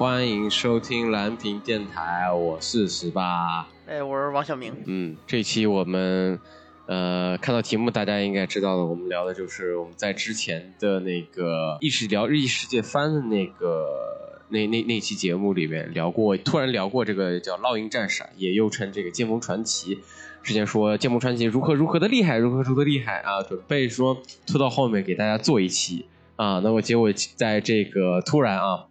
欢迎收听蓝屏电台，我是十八。哎，我是王小明。嗯，这期我们呃看到题目，大家应该知道的，我们聊的就是我们在之前的那个意识聊日异世界番的那个那那那期节目里面聊过，突然聊过这个叫《烙印战士》，也又称这个《剑锋传奇》。之前说《剑锋传奇》如何如何的厉害，如何如何厉害啊，准备说拖到后面给大家做一期啊，那么结果在这个突然啊。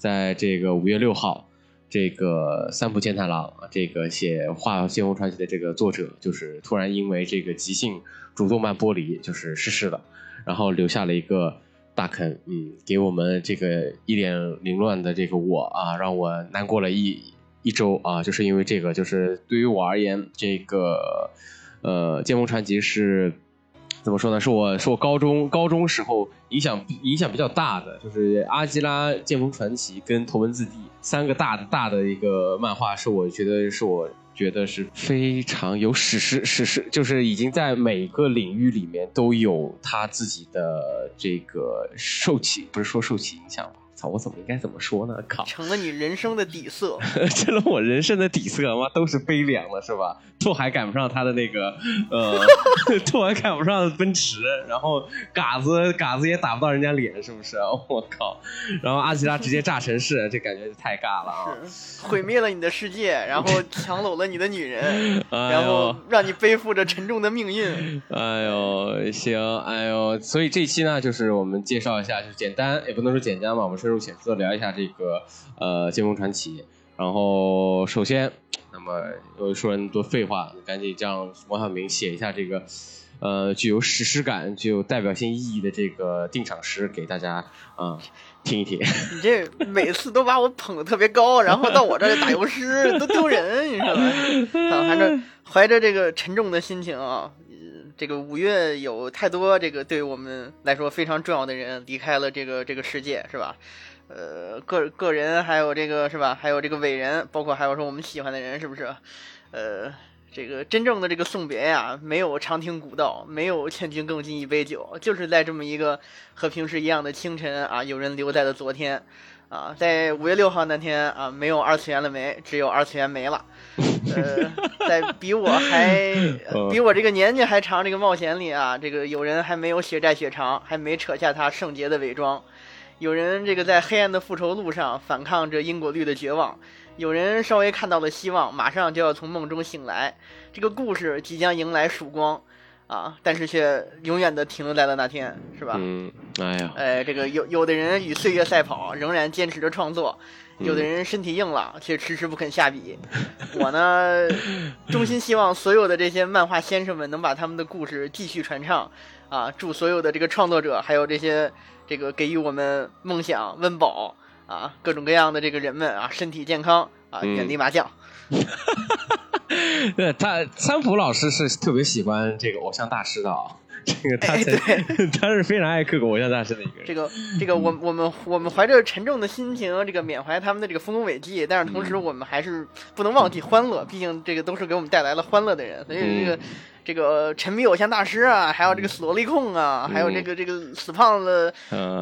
在这个五月六号，这个三浦健太郎，这个写画《剑锋传奇》的这个作者，就是突然因为这个急性主动脉剥离，就是逝世了，然后留下了一个大坑，嗯，给我们这个一脸凌乱的这个我啊，让我难过了一一周啊，就是因为这个，就是对于我而言，这个呃，《剑锋传奇》是。怎么说呢？是我是我高中高中时候影响影响比较大的，就是《阿基拉剑锋传奇》跟《头文字 D》三个大的大的一个漫画，是我觉得是我觉得是非常有史诗史诗，就是已经在每个领域里面都有他自己的这个受其不是说受其影响吧。操，我怎么应该怎么说呢？靠，成了你人生的底色，成了我人生的底色，妈都是悲凉了，是吧？拓海赶不上他的那个，呃，拓海赶不上奔驰，然后嘎子嘎子也打不到人家脸，是不是？我靠！然后阿吉拉直接炸城市，这感觉太尬了啊！毁灭了你的世界，然后抢走了你的女人，然后让你背负着沉重的命运。哎呦，行，哎呦，所以这期呢，就是我们介绍一下，就是简单，也不能说简单吧，我们是。入浅出的聊一下这个呃《剑锋传奇》，然后首先，那么又说人多废话，赶紧让王小明写一下这个呃具有史诗感、具有代表性意义的这个定场诗给大家啊听一听。你这每次都把我捧得特别高，然后到我这儿打油诗，都丢人，你说？反正怀着这个沉重的心情啊。这个五月有太多这个对我们来说非常重要的人离开了这个这个世界，是吧？呃，个个人还有这个是吧？还有这个伟人，包括还有说我们喜欢的人，是不是？呃，这个真正的这个送别呀，没有长亭古道，没有千军更尽一杯酒，就是在这么一个和平时一样的清晨啊，有人留在了昨天。啊，在五月六号那天啊，没有二次元了没？只有二次元没了。呃，在比我还 比我这个年纪还长这个冒险里啊，这个有人还没有血债血偿，还没扯下他圣洁的伪装；有人这个在黑暗的复仇路上反抗着因果律的绝望；有人稍微看到了希望，马上就要从梦中醒来。这个故事即将迎来曙光。啊！但是却永远的停留在了那天，是吧？嗯，哎呀，哎，这个有有的人与岁月赛跑，仍然坚持着创作；有的人身体硬朗，却迟迟不肯下笔。我呢，衷心希望所有的这些漫画先生们能把他们的故事继续传唱。啊，祝所有的这个创作者，还有这些这个给予我们梦想、温饱啊，各种各样的这个人们啊，身体健康啊，远离麻将。对他，三浦老师是特别喜欢这个偶像大师的啊。这个他 他是非常爱刻偶像大师的一个人。这个这个，我我们我们怀着沉重的心情，这个缅怀他们的这个丰功伟绩，但是同时我们还是不能忘记欢乐，毕竟这个都是给我们带来了欢乐的人。所以这个这个沉迷偶像大师啊，还有这个死萝莉控啊，还有这个这个死胖子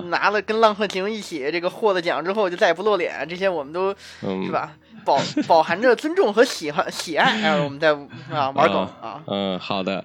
拿了跟浪客行一起这个获了奖之后就再也不露脸，这些我们都是吧？饱 饱含着尊重和喜欢喜爱，哎我们在啊玩梗啊。嗯，好的。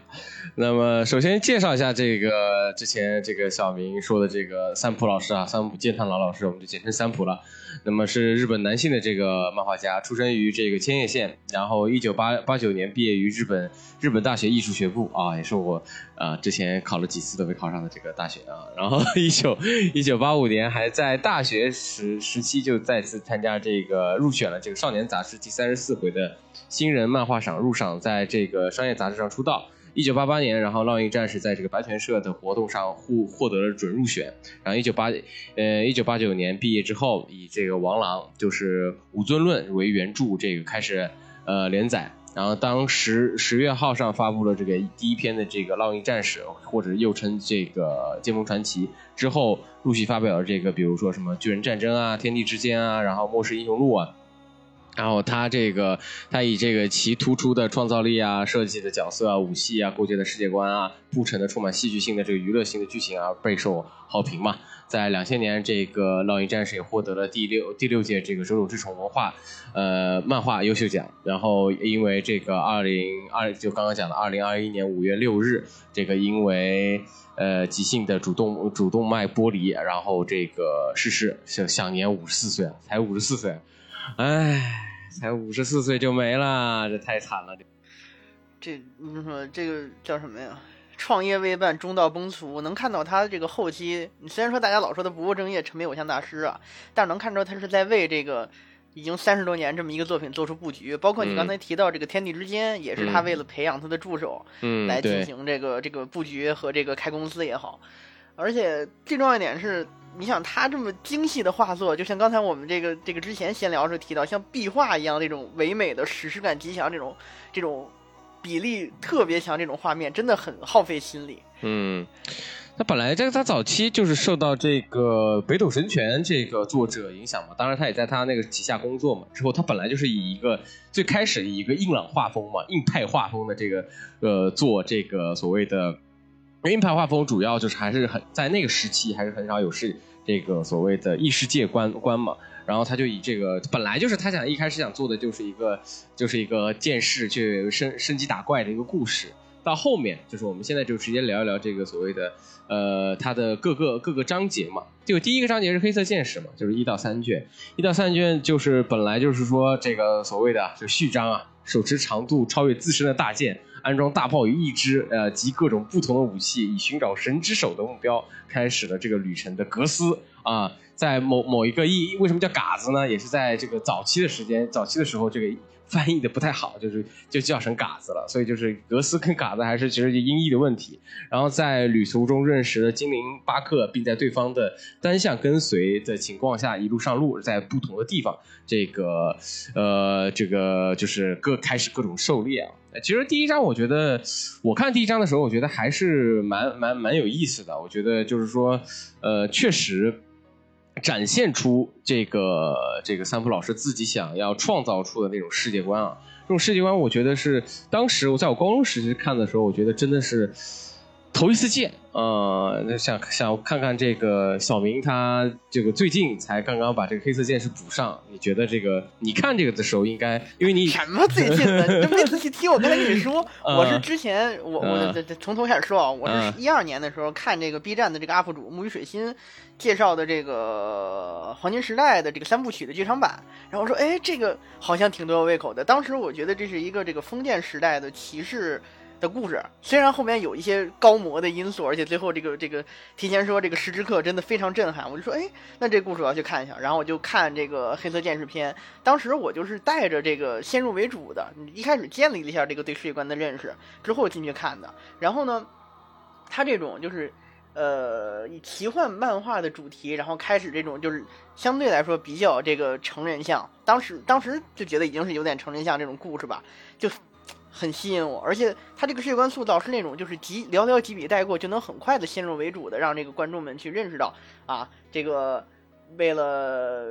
那么首先介绍一下这个之前这个小明说的这个三浦老师啊，三浦健太郎老师，我们就简称三浦了。那么是日本男性的这个漫画家，出生于这个千叶县，然后一九八八九年毕业于日本日本大学艺术学部啊，也是我啊之前考了几次都没考上的这个大学啊。然后一九一九八五年还在大学时时期就再次参加这个入选了这个少年杂志第三十四回的新人漫画赏入赏，在这个商业杂志上出道。一九八八年，然后《烙印战士》在这个白泉社的活动上获获得了准入选。然后一九八呃一九八九年毕业之后，以这个王朗就是《武尊论》为原著，这个开始呃连载。然后当时十月号上发布了这个第一篇的这个《烙印战士》，或者又称这个《剑锋传奇》之后，陆续发表了这个，比如说什么《巨人战争》啊，《天地之间》啊，然后《末世英雄录》啊。然后他这个，他以这个其突出的创造力啊、设计的角色啊、武戏啊、构建的世界观啊、铺陈的充满戏剧性的这个娱乐性的剧情啊，备受好评嘛。在两千年，这个《烙印战士》也获得了第六第六届这个手冢治虫文化呃漫画优秀奖。然后因为这个二零二就刚刚讲的二零二一年五月六日，这个因为呃急性的主动主动脉剥离，然后这个逝世，享享年五十四岁，才五十四岁。唉，才五十四岁就没了，这太惨了。这这你说这个叫什么呀？创业未半，中道崩殂。能看到他这个后期，你虽然说大家老说他不务正业、沉迷偶像大师啊，但是能看出他是在为这个已经三十多年这么一个作品做出布局。包括你刚才提到这个《天地之间》，也是他为了培养他的助手，嗯，来进行这个这个布局和这个开公司也好。而且最重要一点是。你想他这么精细的画作，就像刚才我们这个这个之前闲聊时候提到，像壁画一样那种唯美的史诗感极强，这种这种比例特别强，这种画面真的很耗费心力。嗯，他本来这个他早期就是受到这个北斗神拳这个作者影响嘛，当然他也在他那个旗下工作嘛。之后他本来就是以一个最开始以一个硬朗画风嘛，硬派画风的这个呃做这个所谓的。硬派画风主要就是还是很在那个时期还是很少有是这个所谓的异世界观观嘛，然后他就以这个本来就是他想一开始想做的就是一个就是一个剑士去升升级打怪的一个故事，到后面就是我们现在就直接聊一聊这个所谓的呃它的各个各个章节嘛，就第一个章节是黑色剑士嘛，就是一到三卷，一到三卷就是本来就是说这个所谓的就序章啊，手持长度超越自身的大剑。安装大炮与一支，呃，及各种不同的武器，以寻找神之手的目标，开始了这个旅程的格斯啊，在某某一个意，为什么叫嘎子呢？也是在这个早期的时间，早期的时候这个。翻译的不太好，就是就叫成嘎子了，所以就是格斯跟嘎子还是其实音译的问题。然后在旅途中认识了精灵巴克，并在对方的单向跟随的情况下一路上路，在不同的地方，这个呃这个就是各开始各种狩猎啊。其实第一章我觉得我看第一章的时候，我觉得还是蛮蛮蛮有意思的。我觉得就是说呃确实。展现出这个这个三浦老师自己想要创造出的那种世界观啊，这种世界观，我觉得是当时我在我高中时期看的时候，我觉得真的是。头一次见，呃，想想看看这个小明，他这个最近才刚刚把这个黑色剑士补上。你觉得这个你看这个的时候，应该因为你什么最近的？你没仔细听我刚才跟你说，我是之前我我这这从头开始说啊，我是一二年的时候看这个 B 站的这个 UP 主木鱼水心介绍的这个黄金时代的这个三部曲的剧场版，然后说，哎，这个好像挺对我胃口的。当时我觉得这是一个这个封建时代的骑士。的故事虽然后面有一些高模的因素，而且最后这个这个提前说这个时之刻真的非常震撼，我就说哎，那这故事我要去看一下。然后我就看这个黑色剑士篇，当时我就是带着这个先入为主的，一开始建立了一下这个对世界观的认识之后进去看的。然后呢，他这种就是呃以奇幻漫画的主题，然后开始这种就是相对来说比较这个成人向，当时当时就觉得已经是有点成人向这种故事吧，就。很吸引我，而且他这个世界观塑造是那种就是几寥寥几笔带过就能很快的先入为主的让这个观众们去认识到啊这个。为了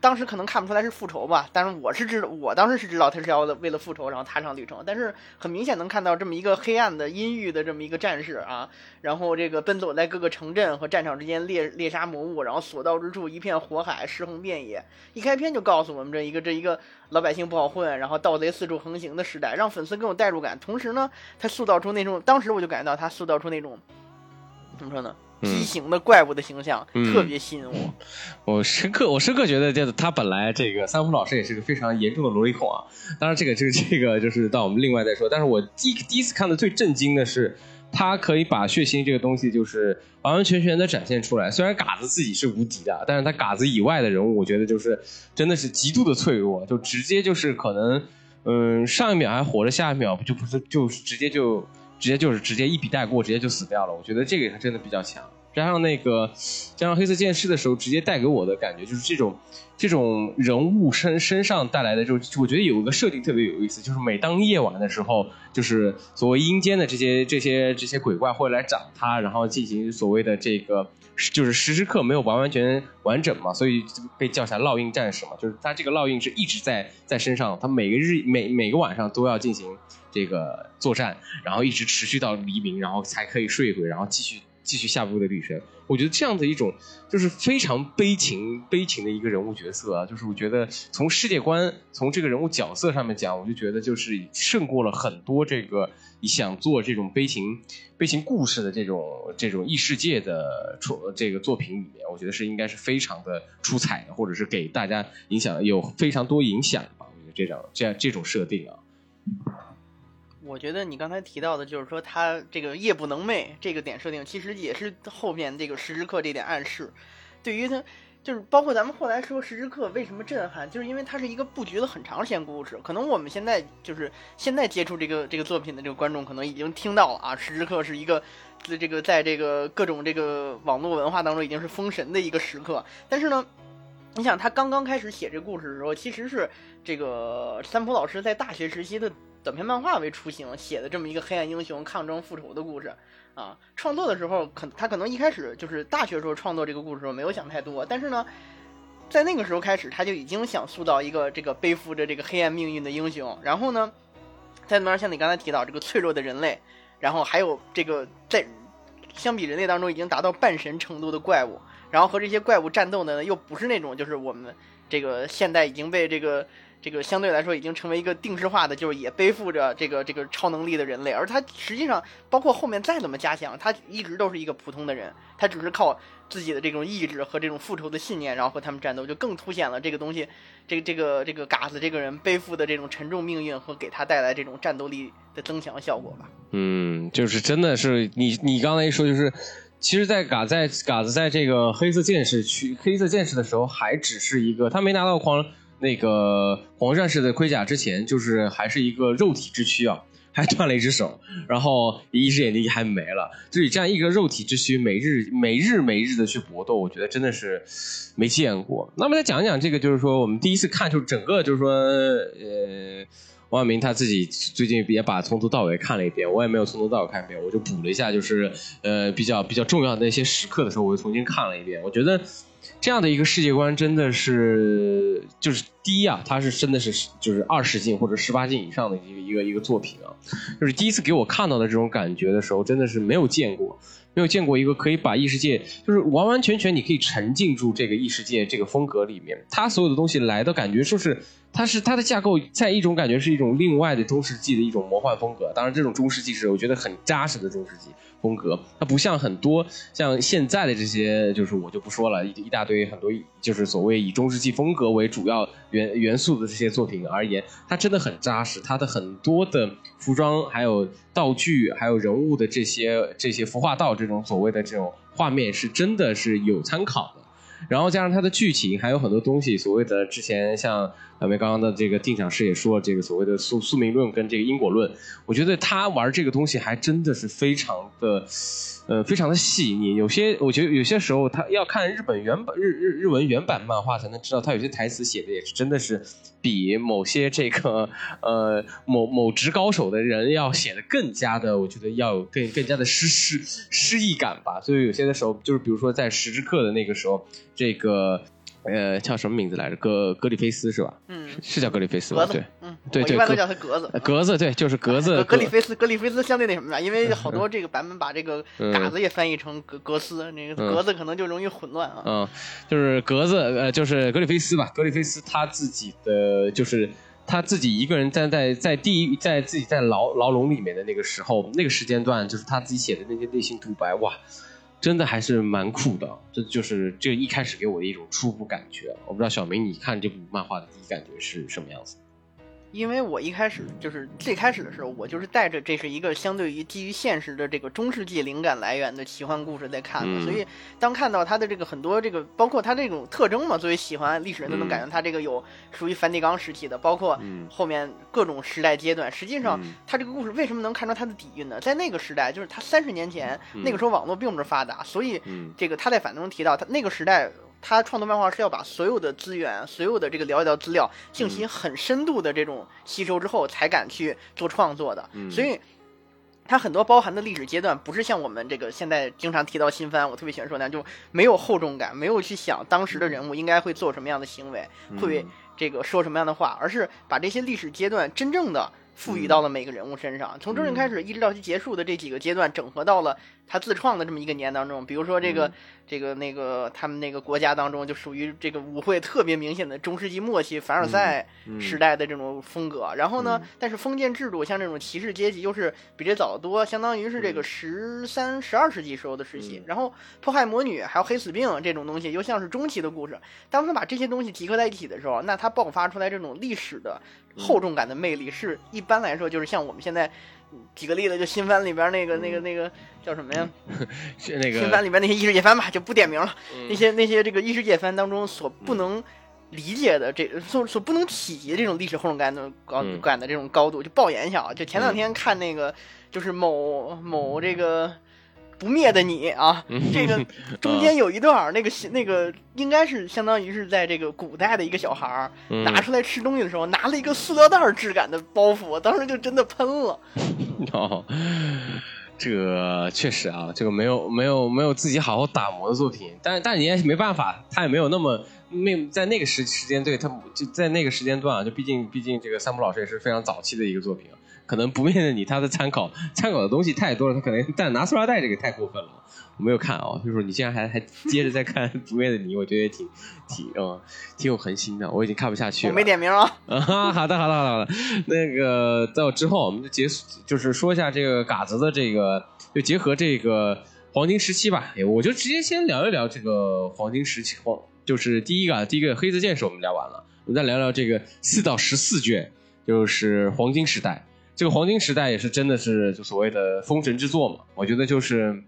当时可能看不出来是复仇吧，但是我是知道，我当时是知道他是要为了复仇，然后踏上旅程。但是很明显能看到这么一个黑暗的阴郁的这么一个战士啊，然后这个奔走在各个城镇和战场之间猎猎杀魔物，然后所到之处一片火海，尸横遍野。一开篇就告诉我们这一个这一个老百姓不好混，然后盗贼四处横行的时代，让粉丝更有代入感。同时呢，他塑造出那种，当时我就感觉到他塑造出那种怎么说呢？畸形的怪物的形象特别吸引我，我深刻，我深刻觉得，就是他本来这个三福老师也是个非常严重的萝莉控啊。当然，这个这个这个就是到我们另外再说。但是我第第一次看的最震惊的是，他可以把血腥这个东西就是完完全全的展现出来。虽然嘎子自己是无敌的，但是他嘎子以外的人物，我觉得就是真的是极度的脆弱，就直接就是可能，嗯，上一秒还活着，下一秒就不是就直接就。直接就是直接一笔带过，直接就死掉了。我觉得这个是真的比较强。加上那个加上黑色剑士的时候，直接带给我的感觉就是这种这种人物身身上带来的，就我觉得有一个设定特别有意思，就是每当夜晚的时候，就是所谓阴间的这些这些这些鬼怪会来找他，然后进行所谓的这个。就是时时刻没有完完全完整嘛，所以被叫下烙印战士嘛。就是他这个烙印是一直在在身上，他每个日每每个晚上都要进行这个作战，然后一直持续到黎明，然后才可以睡一回，然后继续继续下部的旅程。我觉得这样的一种就是非常悲情悲情的一个人物角色啊，就是我觉得从世界观从这个人物角色上面讲，我就觉得就是胜过了很多这个。你想做这种悲情、悲情故事的这种、这种异世界的出这个作品里面，我觉得是应该是非常的出彩的，或者是给大家影响有非常多影响吧。我觉得这种这样这种设定啊，我觉得你刚才提到的，就是说他这个夜不能寐这个点设定，其实也是后面这个时时刻这点暗示，对于他。就是包括咱们后来说《时之刻》为什么震撼，就是因为它是一个布局了很长时间故事。可能我们现在就是现在接触这个这个作品的这个观众，可能已经听到了啊，《时之刻》是一个这个在这个各种这个网络文化当中已经是封神的一个时刻。但是呢，你想他刚刚开始写这故事的时候，其实是这个三浦老师在大学时期的短篇漫画为雏形写的这么一个黑暗英雄抗争复仇的故事。啊，创作的时候，可他可能一开始就是大学时候创作这个故事时候没有想太多，但是呢，在那个时候开始，他就已经想塑造一个这个背负着这个黑暗命运的英雄。然后呢，在那边像你刚才提到这个脆弱的人类，然后还有这个在相比人类当中已经达到半神程度的怪物，然后和这些怪物战斗的呢，又不是那种就是我们这个现代已经被这个。这个相对来说已经成为一个定制化的，就是也背负着这个这个超能力的人类，而他实际上包括后面再怎么加强，他一直都是一个普通的人，他只是靠自己的这种意志和这种复仇的信念，然后和他们战斗，就更凸显了这个东西，这个这个这个嘎子这个人背负的这种沉重命运和给他带来这种战斗力的增强效果吧。嗯，就是真的是你你刚才一说，就是其实，在嘎在嘎子在这个黑色剑士去黑色剑士的时候，还只是一个他没拿到狂。那个黄战士的盔甲之前就是还是一个肉体之躯啊，还断了一只手，然后一只眼睛还没了。就以这样一个肉体之躯，每日每日每日的去搏斗，我觉得真的是没见过。那么再讲讲这个，就是说我们第一次看，就是整个就是说，呃，王晓明他自己最近也把从头到尾看了一遍，我也没有从头到尾看一遍，我就补了一下，就是呃比较比较重要的那些时刻的时候，我又重新看了一遍，我觉得。这样的一个世界观真的是，就是第一啊，它是真的是就是二十进或者十八进以上的一个一个一个作品啊，就是第一次给我看到的这种感觉的时候，真的是没有见过，没有见过一个可以把异世界就是完完全全你可以沉浸住这个异世界这个风格里面，它所有的东西来的感觉就是。它是它的架构，在一种感觉是一种另外的中世纪的一种魔幻风格。当然，这种中世纪是我觉得很扎实的中世纪风格。它不像很多像现在的这些，就是我就不说了，一一大堆很多就是所谓以中世纪风格为主要元元素的这些作品而言，它真的很扎实。它的很多的服装、还有道具、还有人物的这些这些服化道这种所谓的这种画面，是真的是有参考的。然后加上它的剧情，还有很多东西，所谓的之前像咱们刚刚的这个定场师也说，这个所谓的宿宿命论跟这个因果论，我觉得他玩这个东西还真的是非常的。呃，非常的细腻，有些我觉得有些时候他要看日本原版日日日文原版漫画才能知道，他有些台词写的也是真的是比某些这个呃某某职高手的人要写的更加的，我觉得要有更更加的诗诗诗意感吧。所以有些的时候，就是比如说在十之刻的那个时候，这个。呃，叫什么名字来着？格格里菲斯是吧？嗯，是叫格里菲斯吧？对，嗯，对对，一般都叫他格子。格子，对，就是格子。格里菲斯，格里菲斯相对那什么吧，因为好多这个版本把这个嘎子也翻译成格格斯，那个格子可能就容易混乱啊。嗯，就是格子，呃，就是格里菲斯吧？格里菲斯他自己的，就是他自己一个人站在在地狱，在自己在牢牢笼里面的那个时候，那个时间段，就是他自己写的那些内心独白，哇！真的还是蛮酷的，这就是这一开始给我的一种初步感觉。我不知道小明，你看这部漫画的第一感觉是什么样子？因为我一开始就是最开始的时候，我就是带着这是一个相对于基于现实的这个中世纪灵感来源的奇幻故事在看的，嗯。所以当看到它的这个很多这个，包括它这种特征嘛，作为喜欢历史人都能感觉它这个有属于梵蒂冈时期的，包括嗯。后面各种时代阶段。实际上嗯，它这个故事为什么能看出它的底蕴呢？在那个时代，就是它三十年前，嗯。那个时候网络并不是发达，所以嗯。这个他在反中提到，他那个时代，他创作漫画是要把所有的资源、所有的这个了解到资料、信嗯息很深度的这种吸收之后，才敢去做创作的。嗯所以，它很多包含的历史阶段，不是像我们这个现在经常提到新番，我特别喜欢说那样，就没有厚重感，没有去想当时的人物应该会做什么样的行为，会嗯这个说什么样的话，而是把这些历史阶段真正的赋予到了每个人物身上，从真人开始一直到其结束的这几个阶段，整合到了他自创的这么一个年当中。比如说这个、嗯这个那个他们那个国家当中，就属于这个舞会特别明显的中世纪末期凡尔赛嗯时代的这种风格。然后呢，嗯但是封建制度像这种骑士阶级又是比这早得多，相当于是这个嗯十三、十二世纪时候的时期。嗯然后迫害魔女还有黑死病这种东西，又像是中期的故事。当他把这些东西集合在一起的时候，那他爆发出来这种历史的厚重感的魅力，是一般来说就是像我们现在。嗯举个例子，就新番里边那个、那个、那个叫什么呀？是那新番里边那些异世界番吧，就不点名了。嗯那些那些这个异世界番当中所不能理解的这所所不能企及的这种历史厚重感的高嗯感的这种高度，就爆言一下啊！就前两嗯天看那个，就是某某这个不灭的你啊，嗯。这个 中间有一段儿那个那个应该是相当于是在这个古代的一个小孩拿出来吃东西的时候，拿了一个塑料袋质感的包袱，我当时就真的喷了。哦，这个确实啊，这个没有没有没有自己好好打磨的作品，但但你也没办法，他也没有那么没在那个时时间对他就在那个时间段啊，就毕竟毕竟这个三浦老师也是非常早期的一个作品啊，可能不面的你他的参考参考的东西太多了，他可能但拿塑料袋这个太过分了。我没有看啊，就是你竟然还还接着在看《不灭的你》，我觉得也挺挺嗯挺有恒心的，我已经看不下去了。我没点名啊，啊，好的，好的，好的，好的。那个到之后，我们就结束，就是说一下这个嘎子的这个，就结合这个黄金时期吧。哎，我就直接先聊一聊这个黄金时期，黄就是第一个啊，第一个黑色剑士我们聊完了，我们再聊聊这个四到十四卷，就是黄金时代。这个黄金时代也是真的是就所谓的封神之作嘛，我觉得就是。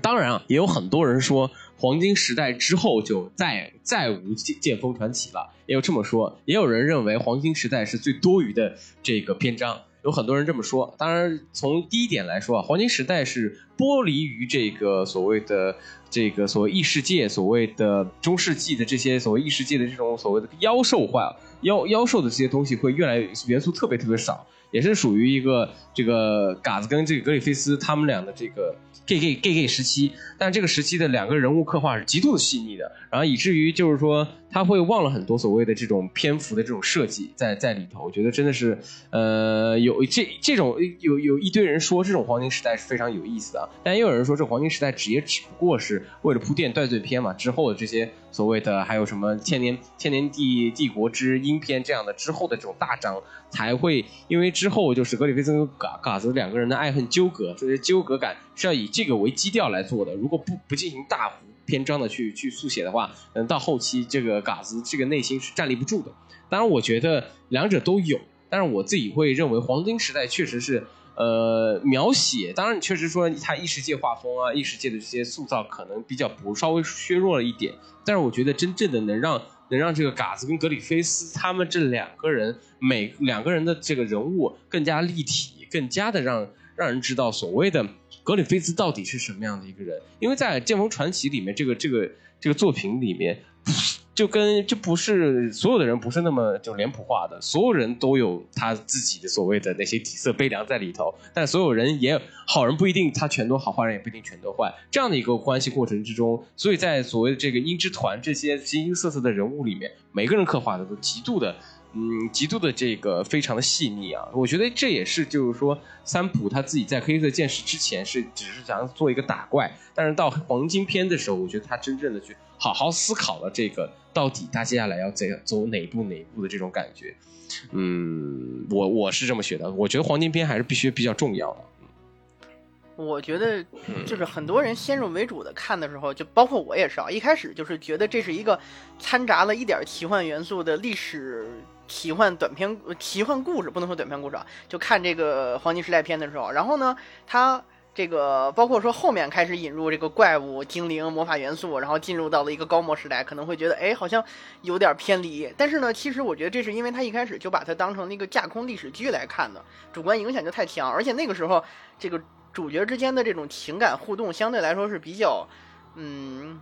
当然啊，也有很多人说黄金时代之后就再再无剑剑锋传奇了，也有这么说。也有人认为黄金时代是最多余的这个篇章，有很多人这么说。当然，从第一点来说啊，黄金时代是剥离于这个所谓的这个所谓异世界、所谓的中世纪的这些所谓异世界的这种所谓的妖兽化、妖妖兽的这些东西会越来越元素特别特别少。也是属于一个这个嘎子跟这个格里菲斯他们俩的这个 gay gay gay gay 时期，但这个时期的两个人物刻画是极度的细腻的，然后以至于就是说他会忘了很多所谓的这种篇幅的这种设计在在里头，我觉得真的是呃有这这种有有一堆人说这种黄金时代是非常有意思的，但也有人说这黄金时代只也只不过是为了铺垫断罪篇嘛，之后的这些所谓的还有什么千年千年帝帝国之鹰篇这样的之后的这种大章才会因为。之后就是格里菲斯跟嘎嘎子两个人的爱恨纠葛，这些纠葛感是要以这个为基调来做的。如果不不进行大幅篇章的去去速写的话，嗯，到后期这个嘎子这个内心是站立不住的。当然，我觉得两者都有，但是我自己会认为黄金时代确实是呃描写，当然确实说他异世界画风啊，异世界的这些塑造可能比较不稍微削弱了一点，但是我觉得真正的能让。能让这个嘎子跟格里菲斯他们这两个人每两个人的这个人物更加立体，更加的让让人知道所谓的格里菲斯到底是什么样的一个人。因为在《剑锋传奇》里面，这个这个这个作品里面，就跟就不是所有的人不是那么就脸谱化的，所有人都有他自己的所谓的那些底色悲凉在里头，但所有人也好人不一定他全都好，坏人也不一定全都坏。这样的一个关系过程之中，所以在所谓的这个音之团这些形形色色的人物里面，每个人刻画的都极度的。嗯，极度的这个非常的细腻啊，我觉得这也是就是说三浦他自己在黑色剑士之前是只是想做一个打怪，但是到黄金篇的时候，我觉得他真正的去好好思考了这个到底他接下来要怎走哪一步哪一步的这种感觉。嗯，我我是这么觉得，我觉得黄金篇还是必须比较重要的。我觉得嗯就是很多人先入为主的看的时候，就包括我也是啊，一开始就是觉得这是一个掺杂了一点奇幻元素的历史奇幻短篇呃奇幻故事，不能说短篇故事啊，就看这个黄金时代片的时候，然后呢，它。这个包括说后面开始引入这个怪物、精灵、魔法元素，然后进入到了一个高模时代，可能会觉得哎好像有点偏离。但是呢，其实我觉得这是因为他一开始就把它当成了一个架空历史剧来看的，主观影响就太强，而且那个时候这个主角之间的这种情感互动相对来说是比较，嗯，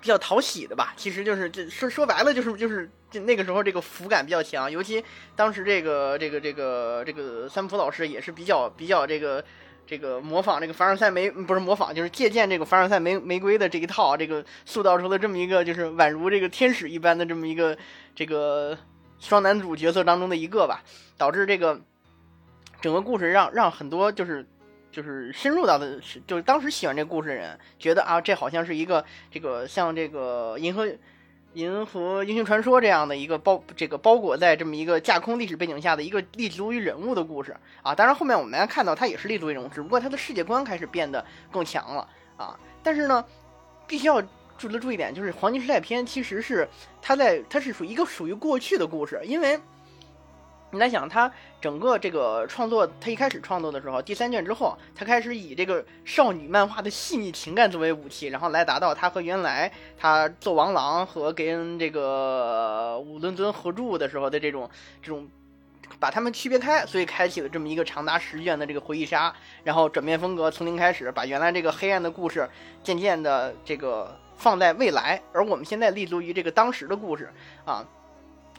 比较讨喜的吧。其实就是这说说白了就是就是就那个时候这个腐感比较强，尤其当时这个这个这个这个三浦老师也是比较比较这个。这个模仿这个凡尔赛玫不是模仿，就是借鉴这个凡尔赛玫玫瑰的这一套，这个塑造出了这么一个就是宛如这个天使一般的这么一个这个双男主角色当中的一个吧，导致这个整个故事让让很多就是就是深入到的，就是当时喜欢这故事的人觉得啊，这好像是一个这个像这个银河。银河英雄传说这样的一个包这个包裹在这么一个架空历史背景下的一个立足于人物的故事啊，当然后面我们来看到它也是立足于人物，只不过它的世界观开始变得更强了啊。但是呢，必须要注意的注意点就是《黄金时代篇》其实是它在它是属于一个属于过去的故事，因为。你来想，他整个这个创作，他一开始创作的时候，第三卷之后，他开始以这个少女漫画的细腻情感作为武器，然后来达到他和原来他做王狼和跟这个武伦敦合著的时候的这种这种，把他们区别开，所以开启了这么一个长达十卷的这个回忆杀，然后转变风格，从零开始，把原来这个黑暗的故事渐渐的这个放在未来，而我们现在立足于这个当时的故事啊。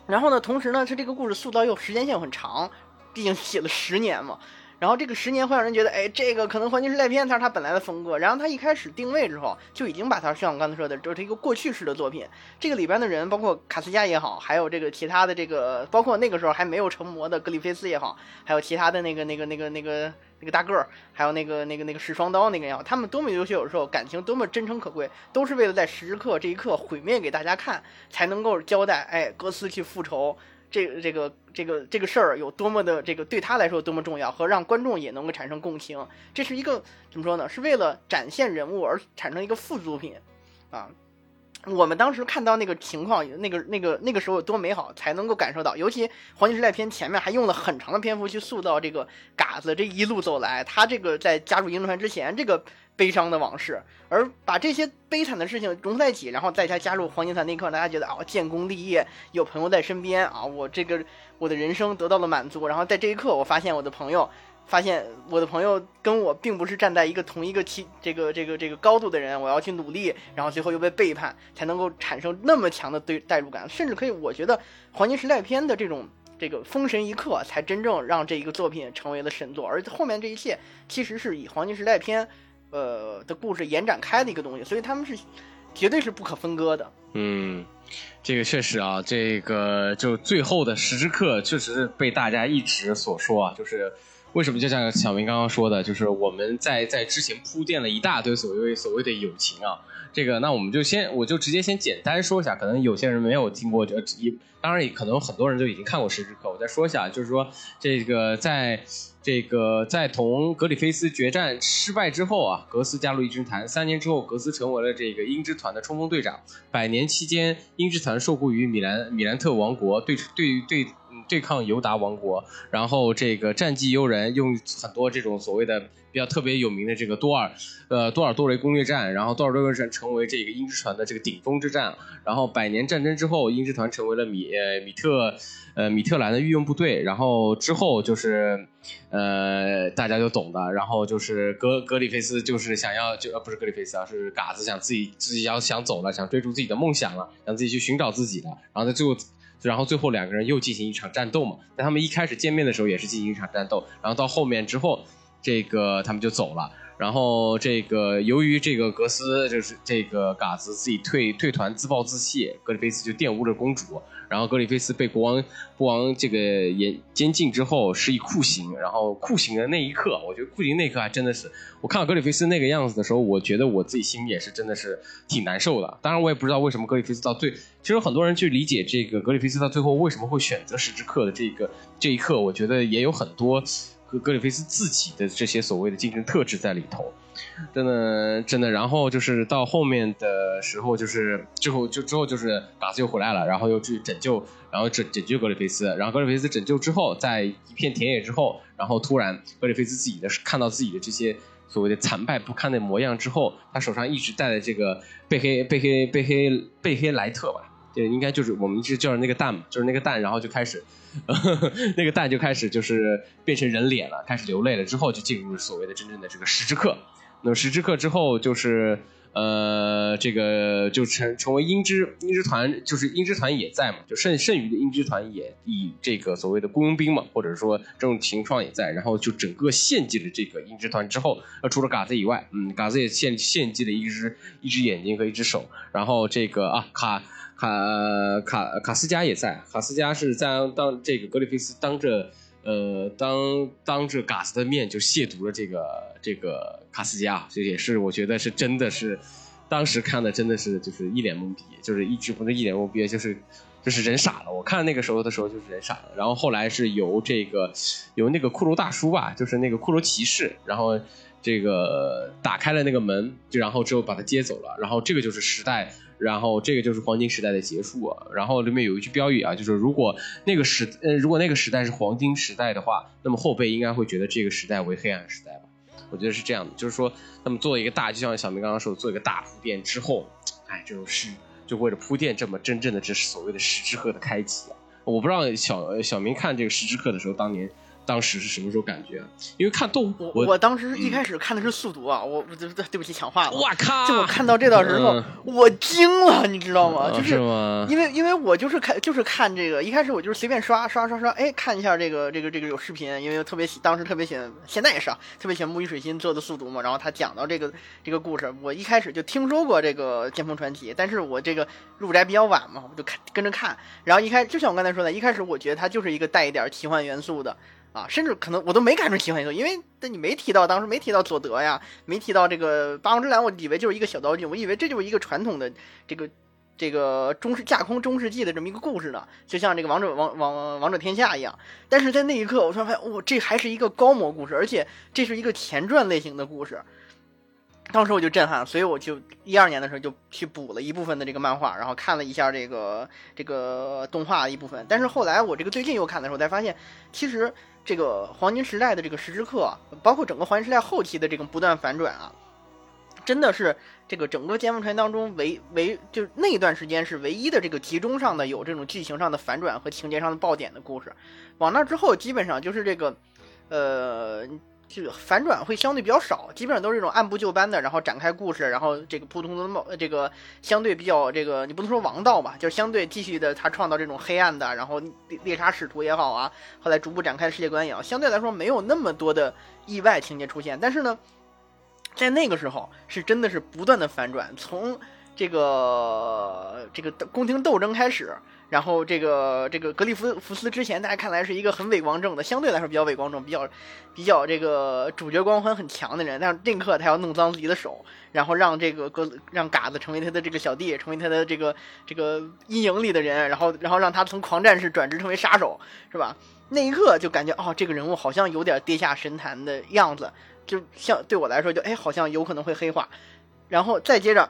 然后呢，同时呢，他这个故事塑造又时间线又很长，毕竟写了十年嘛。然后这个十年会让人觉得，哎，这个可能《黄金时代片》它是它本来的风格。然后它一开始定位之后，就已经把它像我刚才说的，就是一个过去式的作品。这个里边的人，包括卡斯加也好，还有这个其他的这个，包括那个时候还没有成魔的格里菲斯也好，还有其他的那个那个那个那个那个大个儿，还有那个那个那个使双刀那个也好，他们多么优秀，有时候感情多么真诚可贵，都是为了在时刻这一刻毁灭给大家看，才能够交代，哎，哥斯去复仇。这这个这个这个事儿有多么的这个对他来说多么重要，和让观众也能够产生共情，这是一个怎么说呢？是为了展现人物而产生一个副作品，啊，我们当时看到那个情况，那个那个那个时候有多美好，才能够感受到。尤其《黄金时代篇》前面还用了很长的篇幅去塑造这个嘎子这一路走来，他这个在加入银川之前这个。悲伤的往事，而把这些悲惨的事情融在一起，然后在他加入黄金团那一刻，大家觉得啊，建功立业，有朋友在身边啊，我这个我的人生得到了满足。然后在这一刻，我发现我的朋友，发现我的朋友跟我并不是站在一个同一个期这个这个这个高度的人，我要去努力，然后最后又被背叛，才能够产生那么强的对代入感。甚至可以，我觉得黄金时代片的这种这个封神一刻，才真正让这一个作品成为了神作。而后面这一切，其实是以黄金时代篇。呃的故事延展开的一个东西，所以他们是绝对是不可分割的。嗯，这个确实啊，这个就最后的时之刻确实是被大家一直所说啊，就是为什么就像小明刚刚说的，就是我们在在之前铺垫了一大堆所谓所谓的友情啊，这个那我们就先我就直接先简单说一下，可能有些人没有听过，这一当然也可能很多人都已经看过十之刻，我再说一下，就是说这个在。这个在同格里菲斯决战失败之后啊，格斯加入鹰之团。三年之后，格斯成为了这个鹰之团的冲锋队长。百年期间，鹰之团受雇于米兰米兰特王国，对对对对抗尤达王国。然后这个战绩悠人，用很多这种所谓的比较特别有名的这个多尔呃多尔多雷攻略战，然后多尔多雷战成为这个鹰之团的这个顶峰之战。然后百年战争之后，鹰之团成为了米呃米特。呃，米特兰的御用部队，然后之后就是，呃，大家就懂的，然后就是格格里菲斯就是想要就呃不是格里菲斯啊，是嘎子想自己自己要想走了，想追逐自己的梦想了，想自己去寻找自己的，然后在最后，然后最后两个人又进行一场战斗嘛，在他们一开始见面的时候也是进行一场战斗，然后到后面之后，这个他们就走了。然后这个由于这个格斯就是这个嘎子自己退退团自暴自弃，格里菲斯就玷污了公主，然后格里菲斯被国王国王这个严监禁之后施以酷刑，然后酷刑的那一刻，我觉得酷刑那一刻还真的是，我看到格里菲斯那个样子的时候，我觉得我自己心里也是真的是挺难受的。当然我也不知道为什么格里菲斯到最，其实很多人去理解这个格里菲斯到最后为什么会选择十之刻的这个这一刻，我觉得也有很多。格格里菲斯自己的这些所谓的精神特质在里头。真的，真的，然后就是到后面的时候，就是之后就之后就是嘎斯又回来了，然后又去拯救，然后拯拯救格里菲斯，然后格里菲斯拯救之后，在一片田野之后，然后突然格里菲斯自己的看到自己的这些所谓的惨败不堪的模样之后，他手上一直带的这个贝黑贝黑贝黑贝黑莱特吧，对，应该就是我们一直叫那个蛋嘛，就是那个蛋，然后就开始那个蛋就开始就是变成人脸了，开始流泪了，之后就进入所谓的真正的这个时之刻。那么十之刻之后，就是呃，这个就成成为鹰之鹰之团，就是鹰之团也在嘛，就剩剩余的鹰之团也以这个所谓的雇佣兵嘛，或者说这种情况也在，然后就整个献祭了这个鹰之团之后，呃，除了嘎子以外，嗯，嘎子也献献祭了一只一只眼睛和一只手，然后这个啊卡卡卡卡斯加也在，卡斯加是在当这个格里菲斯当着。呃，当当着嘎斯的面就亵渎了这个这个卡斯加，这也是我觉得是真的是，当时看的真的是就是一脸懵逼，就是一直不是一脸懵逼，就是就是人傻了。我看那个时候的时候就是人傻了，然后后来是由这个由那个骷髅大叔吧，就是那个骷髅骑士，然后这个打开了那个门，就然后之后把他接走了，然后这个就是时代。然后这个就是黄金时代的结束啊。然后里面有一句标语啊，就是如果那个时，呃，如果那个时代是黄金时代的话，那么后辈应该会觉得这个时代为黑暗时代吧。我觉得是这样的，就是说，那么做一个大，就像小明刚刚说，做一个大铺垫之后，哎，这种诗就为了铺垫这么真正的这是所谓的十之鹤的开启。我不知道小小明看这个十之鹤的时候，当年。当时是什么时候感觉？因为看动物，我我当时一开始看的是速读啊，我对对不起抢话了。我靠！就我看到这段时候，我惊了，你知道吗？就是吗？因为因为我就是看就是看这个，一开始我就是随便刷刷刷刷，哎，看一下这个这个这个有视频，因为特别喜，当时特别喜欢，现在也是啊，特别喜欢木鱼水心做的速读嘛。然后他讲到这个这个故事，我一开始就听说过这个剑锋传奇，但是我这个入宅比较晚嘛，我就看跟着看。然后一开就像我刚才说的，一开始我觉得它就是一个带一点奇幻元素的。啊，甚至可能我都没感出奇幻元素，因为但你没提到，当时没提到佐德呀，没提到这个八王之蓝，我以为就是一个小道具，我以为这就是一个传统的这个这个中世架空中世纪的这么一个故事呢，就像这个王者王王王者天下一样。但是在那一刻，我突然发现，哇，这还是一个高模故事，而且这是一个前传类型的故事。当时我就震撼，所以我就一二年的时候就去补了一部分的这个漫画，然后看了一下这个这个动画一部分。但是后来我这个最近又看的时候，才发现其实。这个黄金时代的这个时之刻，包括整个黄金时代后期的这种不断反转啊，真的是这个整个剑风传当中唯唯就那一段时间是唯一的这个集中上的有这种剧情上的反转和情节上的爆点的故事。往那之后，基本上就是这个，呃。就反转会相对比较少，基本上都是这种按部就班的，然后展开故事，然后这个普通的冒这个相对比较这个你不能说王道吧，就是相对继续的他创造这种黑暗的，然后猎猎杀使徒也好啊，后来逐步展开的世界观也好，相对来说没有那么多的意外情节出现，但是呢，在那个时候是真的是不断的反转，从这个这个宫廷斗争开始。然后这个这个格里夫福斯之前大家看来是一个很伟光正的，相对来说比较伟光正，比较比较这个主角光环很强的人，但是这一刻他要弄脏自己的手，然后让这个格让嘎子成为他的这个小弟，成为他的这个这个阴影里的人，然后然后让他从狂战士转职成为杀手，是吧？那一刻就感觉哦，这个人物好像有点跌下神坛的样子，就像对我来说就哎好像有可能会黑化，然后再接着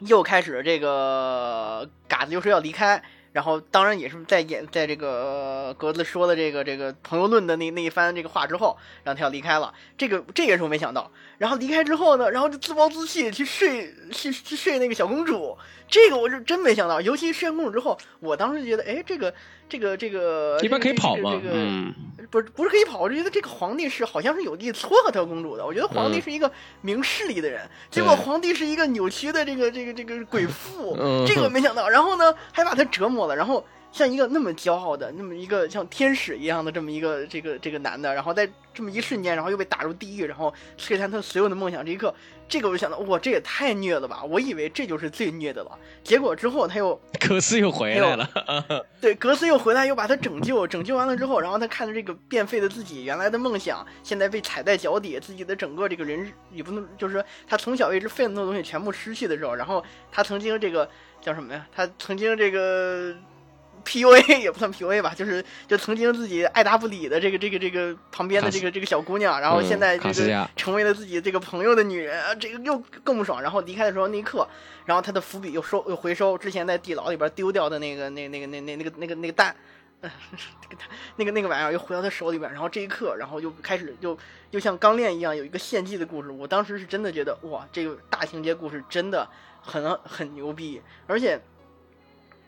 又开始这个嘎子又说要离开。然后，当然也是在演，在这个格子说的这个这个朋友论的那那一番这个话之后，然后他要离开了。这个这也是我没想到。然后离开之后呢，然后就自暴自弃去睡去去睡那个小公主。这个我是真没想到，尤其睡完公主之后，我当时觉得，哎，这个这个这个一般可以跑吗？这个不是不是可以跑，我就觉得这个皇帝是好像是有意撮合他公主的。我觉得皇帝是一个明事理的人，结果皇帝是一个扭曲的这个这个这个鬼妇，这个没想到。然后呢，还把他折磨了，然后。像一个那么骄傲的，那么一个像天使一样的这么一个这个这个男的，然后在这么一瞬间，然后又被打入地狱，然后摧残他所有的梦想。这一刻，这个我就想到，哇，这也太虐了吧！我以为这就是最虐的了，结果之后他又 格斯又回来了，对，格斯又回来，又把他拯救，拯救完了之后，然后他看着这个变废的自己，原来的梦想现在被踩在脚底，自己的整个这个人也不能，就是说他从小一直奋斗的东西全部失去的时候，然后他曾经这个叫什么呀？他曾经这个。PUA 也不算 PUA 吧，就是就曾经自己爱答不理的这个这个这个旁边的这个这个小姑娘，然后现在这个成为了自己这个朋友的女人，这个又更不爽。然后离开的时候那一刻，然后他的伏笔又收又回收之前在地牢里边丢掉的那个那那个那那那个那个那个蛋，这 个那个那个玩意儿又回到他手里边，然后这一刻，然后又开始又又像钢炼一样有一个献祭的故事。我当时是真的觉得哇，这个大情节故事真的很很牛逼，而且。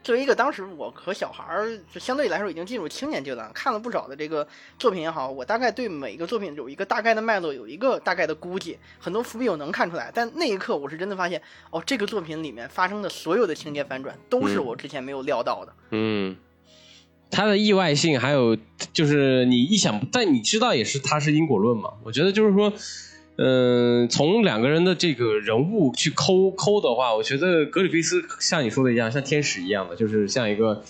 作为一个当时我和小孩儿就相对来说已经进入青年阶段，看了不少的这个作品也好，我大概对每一个作品有一个大概的脉络，有一个大概的估计，很多伏笔我能看出来。但那一刻我是真的发现，哦，这个作品里面发生的所有的情节反转都是我之前没有料到的。嗯，它的意外性还有就是你意想，但你知道也是它是因果论嘛？我觉得就是说。嗯，从两个人的这个人物去抠抠的话，我觉得格里菲斯像你说的一样，像天使一样的，就是像一个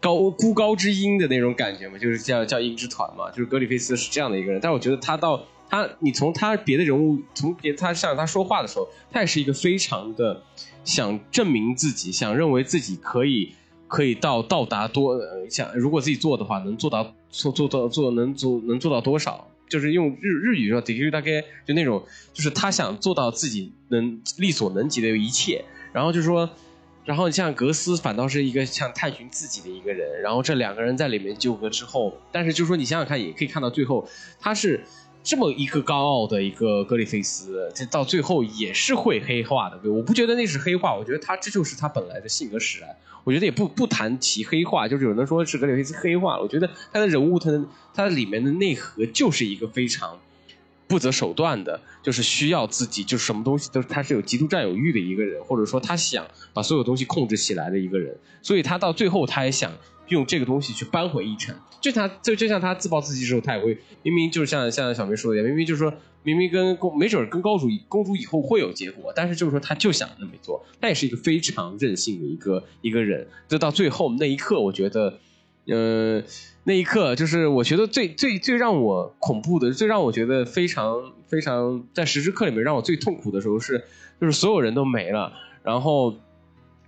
高孤高之鹰的那种感觉嘛，就是叫叫鹰之团嘛，就是格里菲斯是这样的一个人。但我觉得他到他，你从他别的人物，从别他像他说话的时候，他也是一个非常的想证明自己，想认为自己可以可以到到达多想如果自己做的话，能做到做做到做能做能做到多少。就是用日日语说，就大概就那种，就是他想做到自己能力所能及的一切。然后就说，然后你像格斯反倒是一个像探寻自己的一个人。然后这两个人在里面纠葛之后，但是就是说你想想看，也可以看到最后他是这么一个高傲的一个格里菲斯，这到最后也是会黑化的。我不觉得那是黑化，我觉得他这就是他本来的性格使然。我觉得也不不谈其黑化，就是有人说是格里菲斯黑化了。我觉得他的人物，他的他里面的内核就是一个非常不择手段的，就是需要自己，就是什么东西都是他是有极度占有欲的一个人，或者说他想把所有东西控制起来的一个人。所以他到最后他也想用这个东西去扳回一城。就他就就像他自暴自弃的时候，他也会明明就是像像小明说的，明明就是说。明明跟公没准跟公主公主以后会有结果，但是就是说他就想那么做，他也是一个非常任性的一个一个人。就到最后那一刻，我觉得，呃，那一刻就是我觉得最最最让我恐怖的，最让我觉得非常非常在时之刻里面让我最痛苦的时候是，就是所有人都没了，然后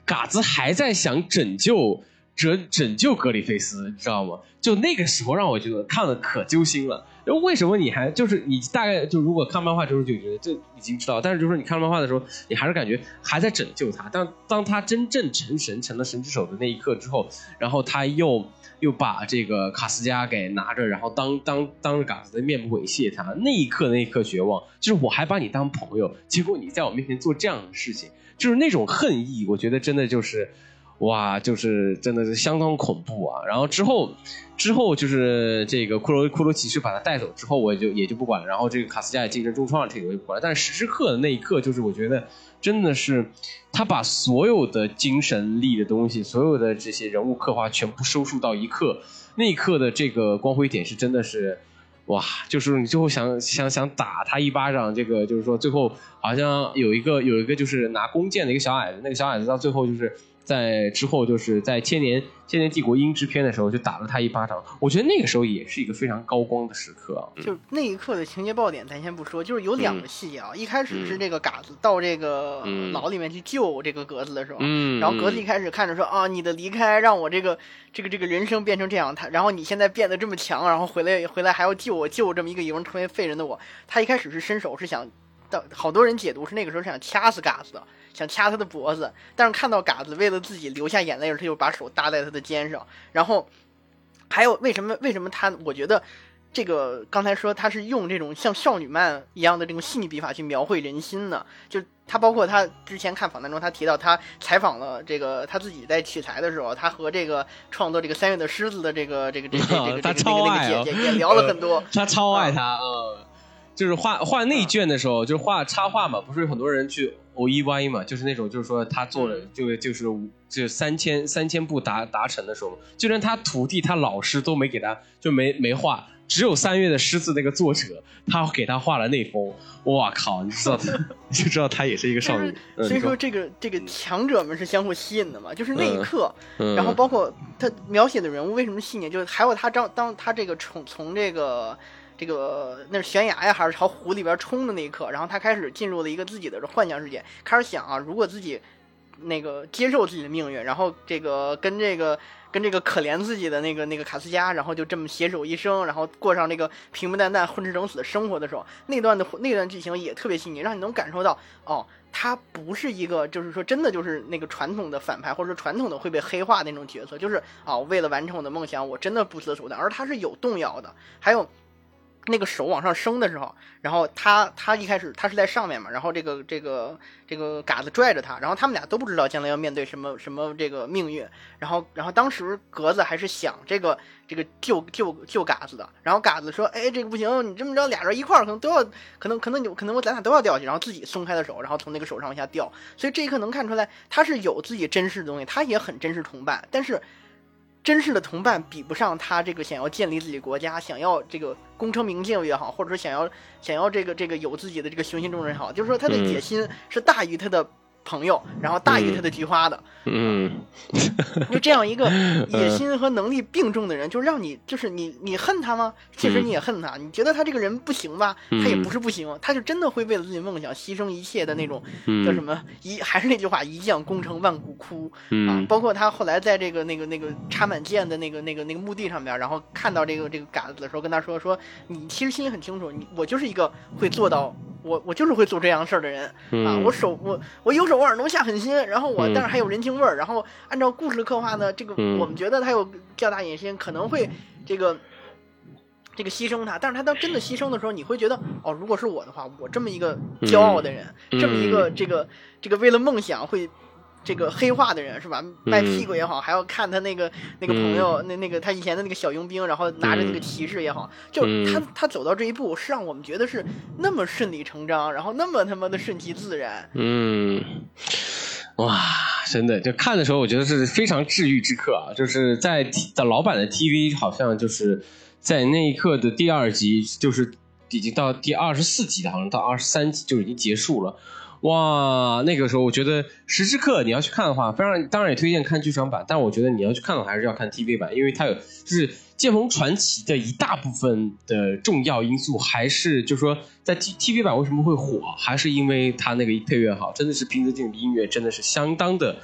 嘎子还在想拯救拯拯救格里菲斯，你知道吗？就那个时候让我觉得看的可揪心了。为什么你还就是你大概就如果看漫画的时候就觉得这已经知道，但是就是你看漫画的时候，你还是感觉还在拯救他。当当他真正成神成了神之手的那一刻之后，然后他又又把这个卡斯加给拿着，然后当当当着嘎子的面目猥亵他，那一刻那一刻绝望，就是我还把你当朋友，结果你在我面前做这样的事情，就是那种恨意，我觉得真的就是。哇，就是真的是相当恐怖啊！然后之后，之后就是这个骷髅骷髅骑士把他带走之后，我也就也就不管了。然后这个卡斯加也精神重创，这个我就不管了。但是时之刻的那一刻，就是我觉得真的是他把所有的精神力的东西，所有的这些人物刻画全部收束到一刻，那一刻的这个光辉点是真的是哇！就是你最后想想想打他一巴掌，这个就是说最后好像有一个有一个就是拿弓箭的一个小矮子，那个小矮子到最后就是。在之后，就是在千年千年帝国英之篇的时候，就打了他一巴掌。我觉得那个时候也是一个非常高光的时刻。就那一刻的情节爆点，咱先不说，就是有两个细节啊。一开始是这个嘎子到这个牢里面去救这个格子的时候，然后格子一开始看着说啊，你的离开让我这个这个这个人生变成这样，他然后你现在变得这么强，然后回来回来还要救我，救这么一个已经成为废人的我。他一开始是伸手是想，到好多人解读是那个时候是想掐死嘎子的。想掐他的脖子，但是看到嘎子为了自己流下眼泪，他就把手搭在他的肩上。然后，还有为什么？为什么他？我觉得这个刚才说他是用这种像少女漫一样的这种细腻笔法去描绘人心呢？就他包括他之前看访谈中，他提到他采访了这个他自己在取材的时候，他和这个创作这个三月的狮子的这个这个这个这个这个 这个那个姐姐也聊了很多。他超爱他，嗯，就是画画内卷的时候，就是画插画嘛，不是有很多人去。O E Y 嘛，就是那种，就是说他做了，就就是就三千三千步达达成的时候，就连他徒弟、他老师都没给他，就没没画，只有三月的狮子那个作者，他给他画了那封。哇靠，你知道，就知道他也是一个少女。所以说，这个这个强者们是相互吸引的嘛，就是那一刻，然后包括他描写的人物为什么细腻，就是还有他当当他这个从从这个。这个那是悬崖呀，还是朝湖里边冲的那一刻，然后他开始进入了一个自己的幻想世界，开始想啊，如果自己那个接受自己的命运，然后这个跟这个跟这个可怜自己的那个那个卡斯加，然后就这么携手一生，然后过上这个平平淡淡、混吃等死的生活的时候，那段的那段剧情也特别细腻，让你能感受到哦，他不是一个就是说真的就是那个传统的反派，或者说传统的会被黑化那种角色，就是啊，为了完成我的梦想，我真的不择手段，而他是有动摇的，还有。那个手往上升的时候，然后他他一开始他是在上面嘛，然后这个这个这个嘎子拽着他，然后他们俩都不知道将来要面对什么什么这个命运，然后然后当时格子还是想这个这个救救救嘎子的，然后嘎子说，哎，这个不行，你这么着俩人一块儿可能都要，可能可能有可能我咱俩都要掉下去，然后自己松开的手，然后从那个手上往下掉，所以这一刻能看出来他是有自己真实的东西，他也很珍视同伴，但是。真实的同伴比不上他这个想要建立自己国家，想要这个功成名就也好，或者说想要想要这个这个有自己的这个雄心壮志也好，就是说他的野心是大于他的。朋友，然后大于他的菊花的，嗯，就这样一个 野心和能力并重的人，就让你就是你你恨他吗？其实你也恨他，你觉得他这个人不行吧？他也不是不行，他就真的会为了自己梦想牺牲一切的那种，叫什么一还是那句话，一将功成万骨枯啊！包括他后来在这个那个那个插满剑的那个那个那个墓地上边，然后看到这个这个嘎子的时候，跟他说说，你其实心里很清楚，你我就是一个会做到。我我就是会做这样事儿的人啊！我手我我有手腕能下狠心，然后我但是还有人情味儿，然后按照故事刻画呢，这个我们觉得他有较大野心，可能会这个这个牺牲他，但是他当真的牺牲的时候，你会觉得哦，如果是我的话，我这么一个骄傲的人，这么一个这个这个为了梦想会。这个黑化的人是吧？卖屁股也好，还要看他那个那个朋友，那那个他以前的那个小佣兵，然后拿着那个骑士也好，就他他走到这一步，是让我们觉得是那么顺理成章，然后那么他妈的顺其自然。嗯，哇，真的，就看的时候，我觉得是非常治愈之刻啊！就是在的老版的 TV，好像就是在那一刻的第二集，就是已经到第二十四集好像到二十三集就已经结束了。哇，那个时候我觉得《时之刻》你要去看的话，非常当然也推荐看剧场版，但我觉得你要去看的话，还是要看 TV 版，因为它有就是《剑锋传奇》的一大部分的重要因素，还是就是说在 T TV 版为什么会火，还是因为它那个配乐好，真的是平泽静的音乐真的是相当的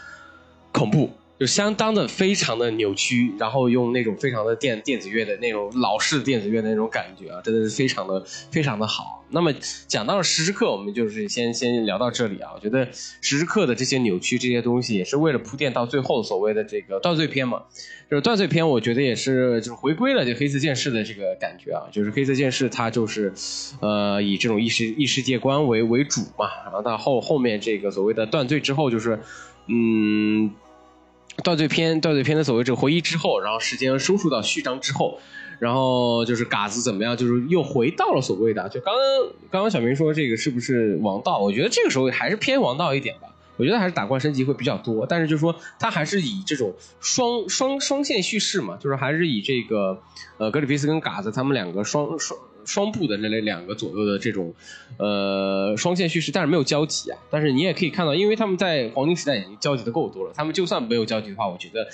恐怖。就相当的非常的扭曲，然后用那种非常的电电子乐的那种老式电子乐的那种感觉啊，真的是非常的非常的好。那么讲到了时时刻，我们就是先先聊到这里啊。我觉得时时刻的这些扭曲这些东西，也是为了铺垫到最后所谓的这个断罪篇嘛。就是断罪篇，我觉得也是就是回归了这黑色剑士的这个感觉啊。就是黑色剑士它就是呃以这种异世异世界观为为主嘛，然后到后后面这个所谓的断罪之后，就是嗯。断罪篇，断罪篇的所谓这个回忆之后，然后时间收束到序章之后，然后就是嘎子怎么样，就是又回到了所谓的，就刚刚刚刚小明说这个是不是王道？我觉得这个时候还是偏王道一点吧。我觉得还是打怪升级会比较多，但是就是说他还是以这种双双双线叙事嘛，就是还是以这个呃格里菲斯跟嘎子他们两个双双。双部的那类两个左右的这种，呃，双线叙事，但是没有交集啊。但是你也可以看到，因为他们在黄金时代已经交集的够多了，他们就算没有交集的话，我觉得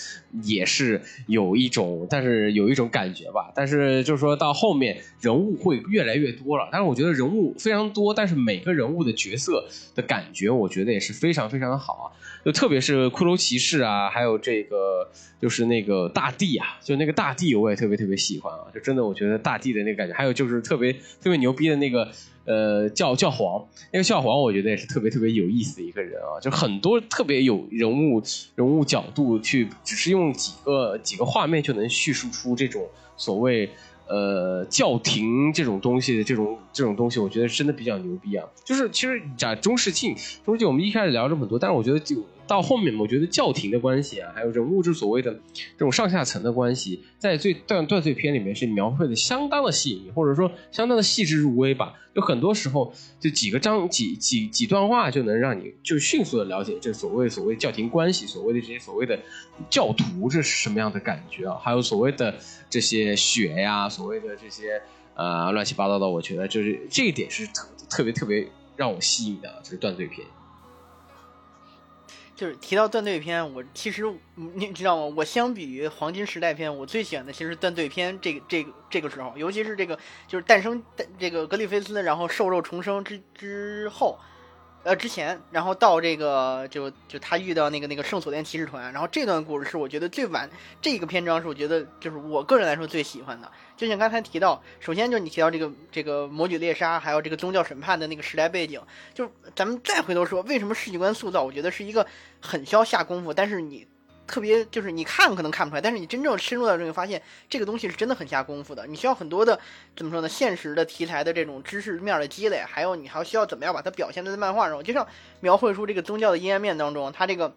也是有一种，但是有一种感觉吧。但是就是说到后面人物会越来越多了，但是我觉得人物非常多，但是每个人物的角色的感觉，我觉得也是非常非常的好啊。就特别是骷髅骑士啊，还有这个就是那个大地啊，就那个大地我也特别特别喜欢啊，就真的我觉得大地的那个感觉，还有就是特别特别牛逼的那个呃教教皇，那个教皇我觉得也是特别特别有意思的一个人啊，就很多特别有人物人物角度去，只是用几个几个画面就能叙述出这种所谓。呃，教廷这种东西的，这种这种东西，我觉得真的比较牛逼啊！就是其实讲中世纪，中世纪我们一开始聊这么多，但是我觉得就到后面，我觉得教廷的关系啊，还有人物之所谓的这种上下层的关系，在最断断碎篇里面是描绘的相当的细腻，或者说相当的细致入微吧。有很多时候，就几个章、几几几段话就能让你就迅速的了解这所谓所谓教廷关系，所谓的这些所谓的教徒这是什么样的感觉啊？还有所谓的这些血呀，所谓的这些呃乱七八糟的，我觉得就是这一点是特特别特别让我吸引的，就是断罪篇。就是提到断队篇，我其实你知道吗？我相比于黄金时代篇，我最喜欢的其实断队篇。这个这个这个时候，尤其是这个就是诞生这个格里菲斯，然后瘦肉重生之之后，呃之前，然后到这个就就他遇到那个那个圣索莲骑士团，然后这段故事是我觉得最完这个篇章是我觉得就是我个人来说最喜欢的。就像刚才提到，首先就你提到这个这个魔女猎杀，还有这个宗教审判的那个时代背景，就咱们再回头说，为什么世界观塑造，我觉得是一个很需要下功夫，但是你。特别就是你看可能看不出来，但是你真正深入到这个发现，这个东西是真的很下功夫的。你需要很多的怎么说呢？现实的题材的这种知识面的积累，还有你还需要怎么样把它表现在漫画中。就像描绘出这个宗教的阴暗面当中，他这个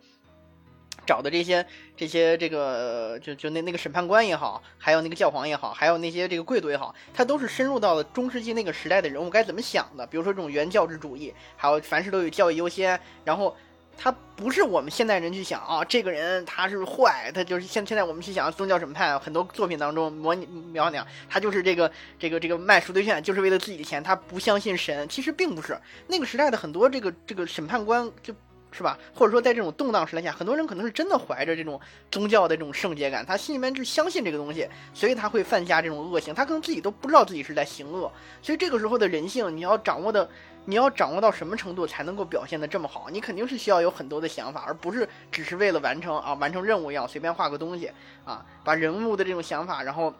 找的这些这些这个就就那那个审判官也好，还有那个教皇也好，还有那些这个贵族也好，他都是深入到了中世纪那个时代的人物该怎么想的。比如说这种原教旨主义，还有凡事都有教育优先，然后。他不是我们现代人去想啊，这个人他是坏，他就是现现在我们去想宗教审判，很多作品当中模拟描那样，他就是这个这个这个卖赎罪券，就是为了自己的钱，他不相信神。其实并不是那个时代的很多这个这个审判官，就是吧，或者说在这种动荡时代下，很多人可能是真的怀着这种宗教的这种圣洁感，他心里面就相信这个东西，所以他会犯下这种恶行，他可能自己都不知道自己是在行恶。所以这个时候的人性，你要掌握的。你要掌握到什么程度才能够表现的这么好？你肯定是需要有很多的想法，而不是只是为了完成啊完成任务一样随便画个东西啊，把人物的这种想法，然后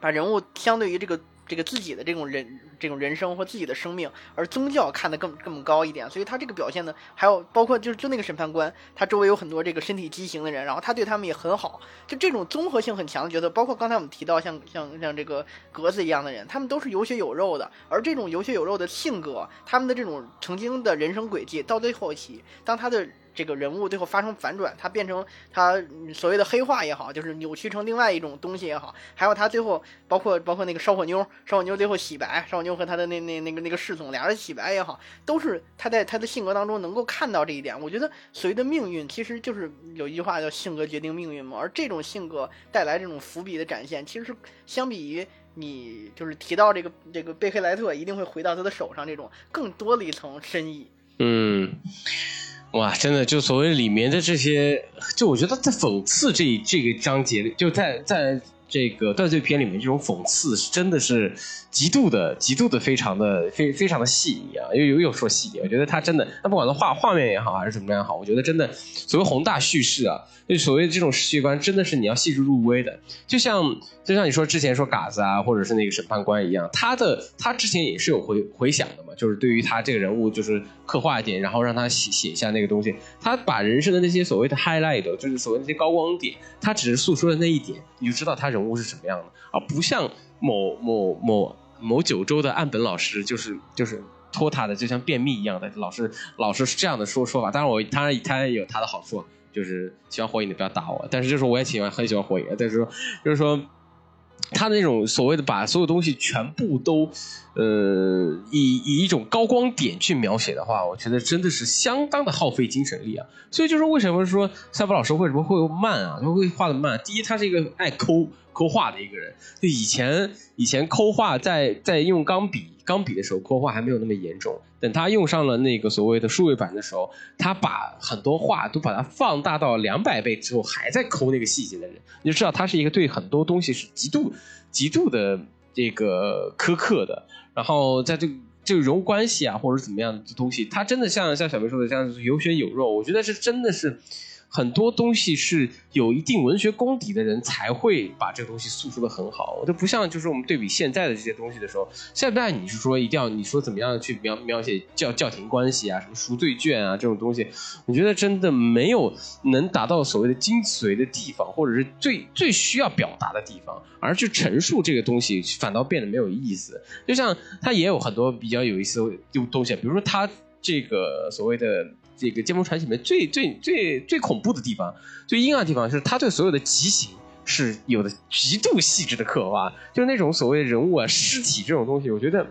把人物相对于这个。这个自己的这种人这种人生或自己的生命，而宗教看得更更高一点，所以他这个表现呢，还有包括就是就那个审判官，他周围有很多这个身体畸形的人，然后他对他们也很好，就这种综合性很强的角色，包括刚才我们提到像像像这个格子一样的人，他们都是有血有肉的，而这种有血有肉的性格，他们的这种曾经的人生轨迹，到最后期，当他的。这个人物最后发生反转，他变成他所谓的黑化也好，就是扭曲成另外一种东西也好，还有他最后包括包括那个烧火妞，烧火妞最后洗白，烧火妞和他的那那那个那个侍从俩人洗白也好，都是他在他的性格当中能够看到这一点。我觉得所谓的命运其实就是有一句话叫性格决定命运嘛，而这种性格带来这种伏笔的展现，其实是相比于你就是提到这个这个贝克莱特一定会回到他的手上这种更多的一层深意。嗯。哇，真的就所谓里面的这些，就我觉得在讽刺这这个章节里，就在在这个断罪篇里面，这种讽刺真的是极度的、极度的、非常的、非非常的细腻啊！又又又说细腻，我觉得他真的，那不管是画画面也好，还是怎么样也好，我觉得真的所谓宏大叙事啊。就所谓的这种世界观，真的是你要细致入微的。就像就像你说之前说嘎子啊，或者是那个审判官一样，他的他之前也是有回回想的嘛，就是对于他这个人物就是刻画一点，然后让他写写下那个东西。他把人生的那些所谓的 highlight，就是所谓那些高光点，他只是诉说的那一点，你就知道他人物是什么样的，而不像某某某某九州的岸本老师，就是就是拖沓的，就像便秘一样的，老是老是这样的说说法。当然我当然他也有他的好处。就是喜欢火影的不要打我，但是就是我也喜欢很喜欢火影，但是说就是说他那种所谓的把所有东西全部都呃以以一种高光点去描写的话，我觉得真的是相当的耗费精神力啊。所以就是为什么说赛博老师为什么会慢啊？他会画的慢。第一，他是一个爱抠抠画的一个人，就以前以前抠画在在用钢笔。钢笔的时候，抠画还没有那么严重。等他用上了那个所谓的数位板的时候，他把很多画都把它放大到两百倍之后，还在抠那个细节的人，你就知道他是一个对很多东西是极度、极度的这个苛刻的。然后在这个这个人物关系啊，或者怎么样的东西，他真的像像小明说的这样有血有肉。我觉得是真的是。很多东西是有一定文学功底的人才会把这个东西诉说的很好，我都不像就是我们对比现在的这些东西的时候，现在你是说一定要你说怎么样去描描写教教廷关系啊，什么赎罪券啊这种东西，我觉得真的没有能达到所谓的精髓的地方，或者是最 最需要表达的地方，而去陈述这个东西反倒变得没有意思。就像他也有很多比较有意思的东西，比如说他这个所谓的。这个《剑魔传奇》里面最最最最恐怖的地方、最阴暗的地方，是他对所有的极刑是有的极度细致的刻画，就是那种所谓人物啊、尸体这种东西。我觉得，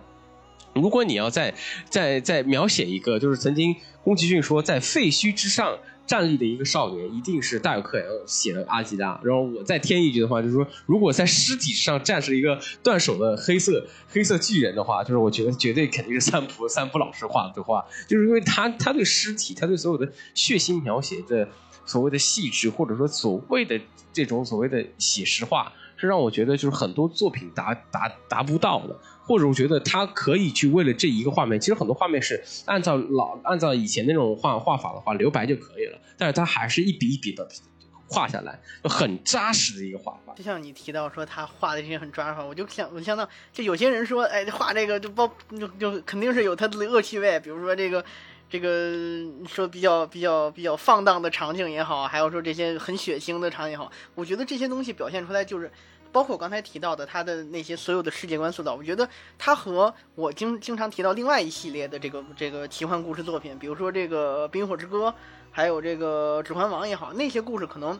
如果你要在在在描写一个，就是曾经宫崎骏说在废墟之上。站立的一个少年，一定是大有克洋写的阿基拉。然后我再添一句的话，就是说，如果在尸体上站着一个断手的黑色黑色巨人的话，就是我觉得绝对肯定是三浦三浦老师画的画，就是因为他他对尸体，他对所有的血腥描写的所谓的细致，或者说所谓的这种所谓的写实化。是让我觉得就是很多作品达达达不到的，或者我觉得他可以去为了这一个画面，其实很多画面是按照老按照以前那种画画法的话留白就可以了，但是他还是一笔一笔的画下来，就很扎实的一个画法。就像你提到说他画的这些很抓画，我就想我就想到，就有些人说，哎，画这个就包就就肯定是有他的恶趣味，比如说这个。这个说比较比较比较放荡的场景也好，还有说这些很血腥的场景也好，我觉得这些东西表现出来就是，包括我刚才提到的他的那些所有的世界观塑造，我觉得他和我经经常提到另外一系列的这个这个奇幻故事作品，比如说这个《冰火之歌》，还有这个《指环王》也好，那些故事可能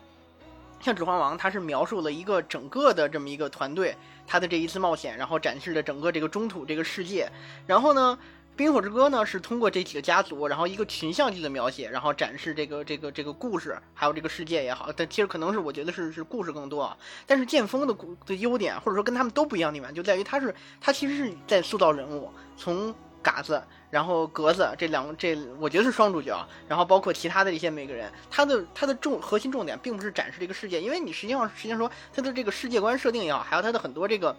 像《指环王》，它是描述了一个整个的这么一个团队，他的这一次冒险，然后展示了整个这个中土这个世界，然后呢。《冰火之歌》呢，是通过这几个家族，然后一个群像剧的描写，然后展示这个这个这个故事，还有这个世界也好。但其实可能是我觉得是是故事更多啊。但是剑锋的的优点，或者说跟他们都不一样的地方，就在于他是他其实是在塑造人物，从嘎子，然后格子这两这我觉得是双主角，然后包括其他的一些每个人，他的他的重核心重点并不是展示这个世界，因为你实际上实际上说他的这个世界观设定也好，还有他的很多这个。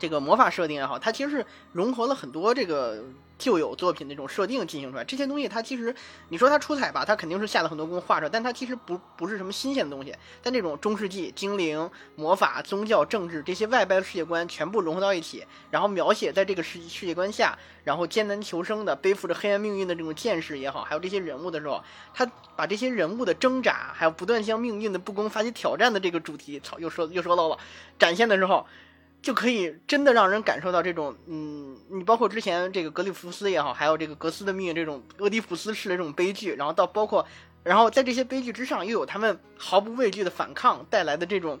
这个魔法设定也好，它其实是融合了很多这个旧有作品那种设定进行出来。这些东西它其实你说它出彩吧，它肯定是下了很多功夫画出来，但它其实不不是什么新鲜的东西。但这种中世纪精灵、魔法、宗教、政治这些外在的世界观全部融合到一起，然后描写在这个世世界观下，然后艰难求生的背负着黑暗命运的这种剑士也好，还有这些人物的时候，他把这些人物的挣扎，还有不断向命运的不公发起挑战的这个主题，操，又说又说到了，展现的时候。就可以真的让人感受到这种，嗯，你包括之前这个格里夫斯也好，还有这个格斯的命运这种俄狄浦斯式的这种悲剧，然后到包括，然后在这些悲剧之上，又有他们毫不畏惧的反抗带来的这种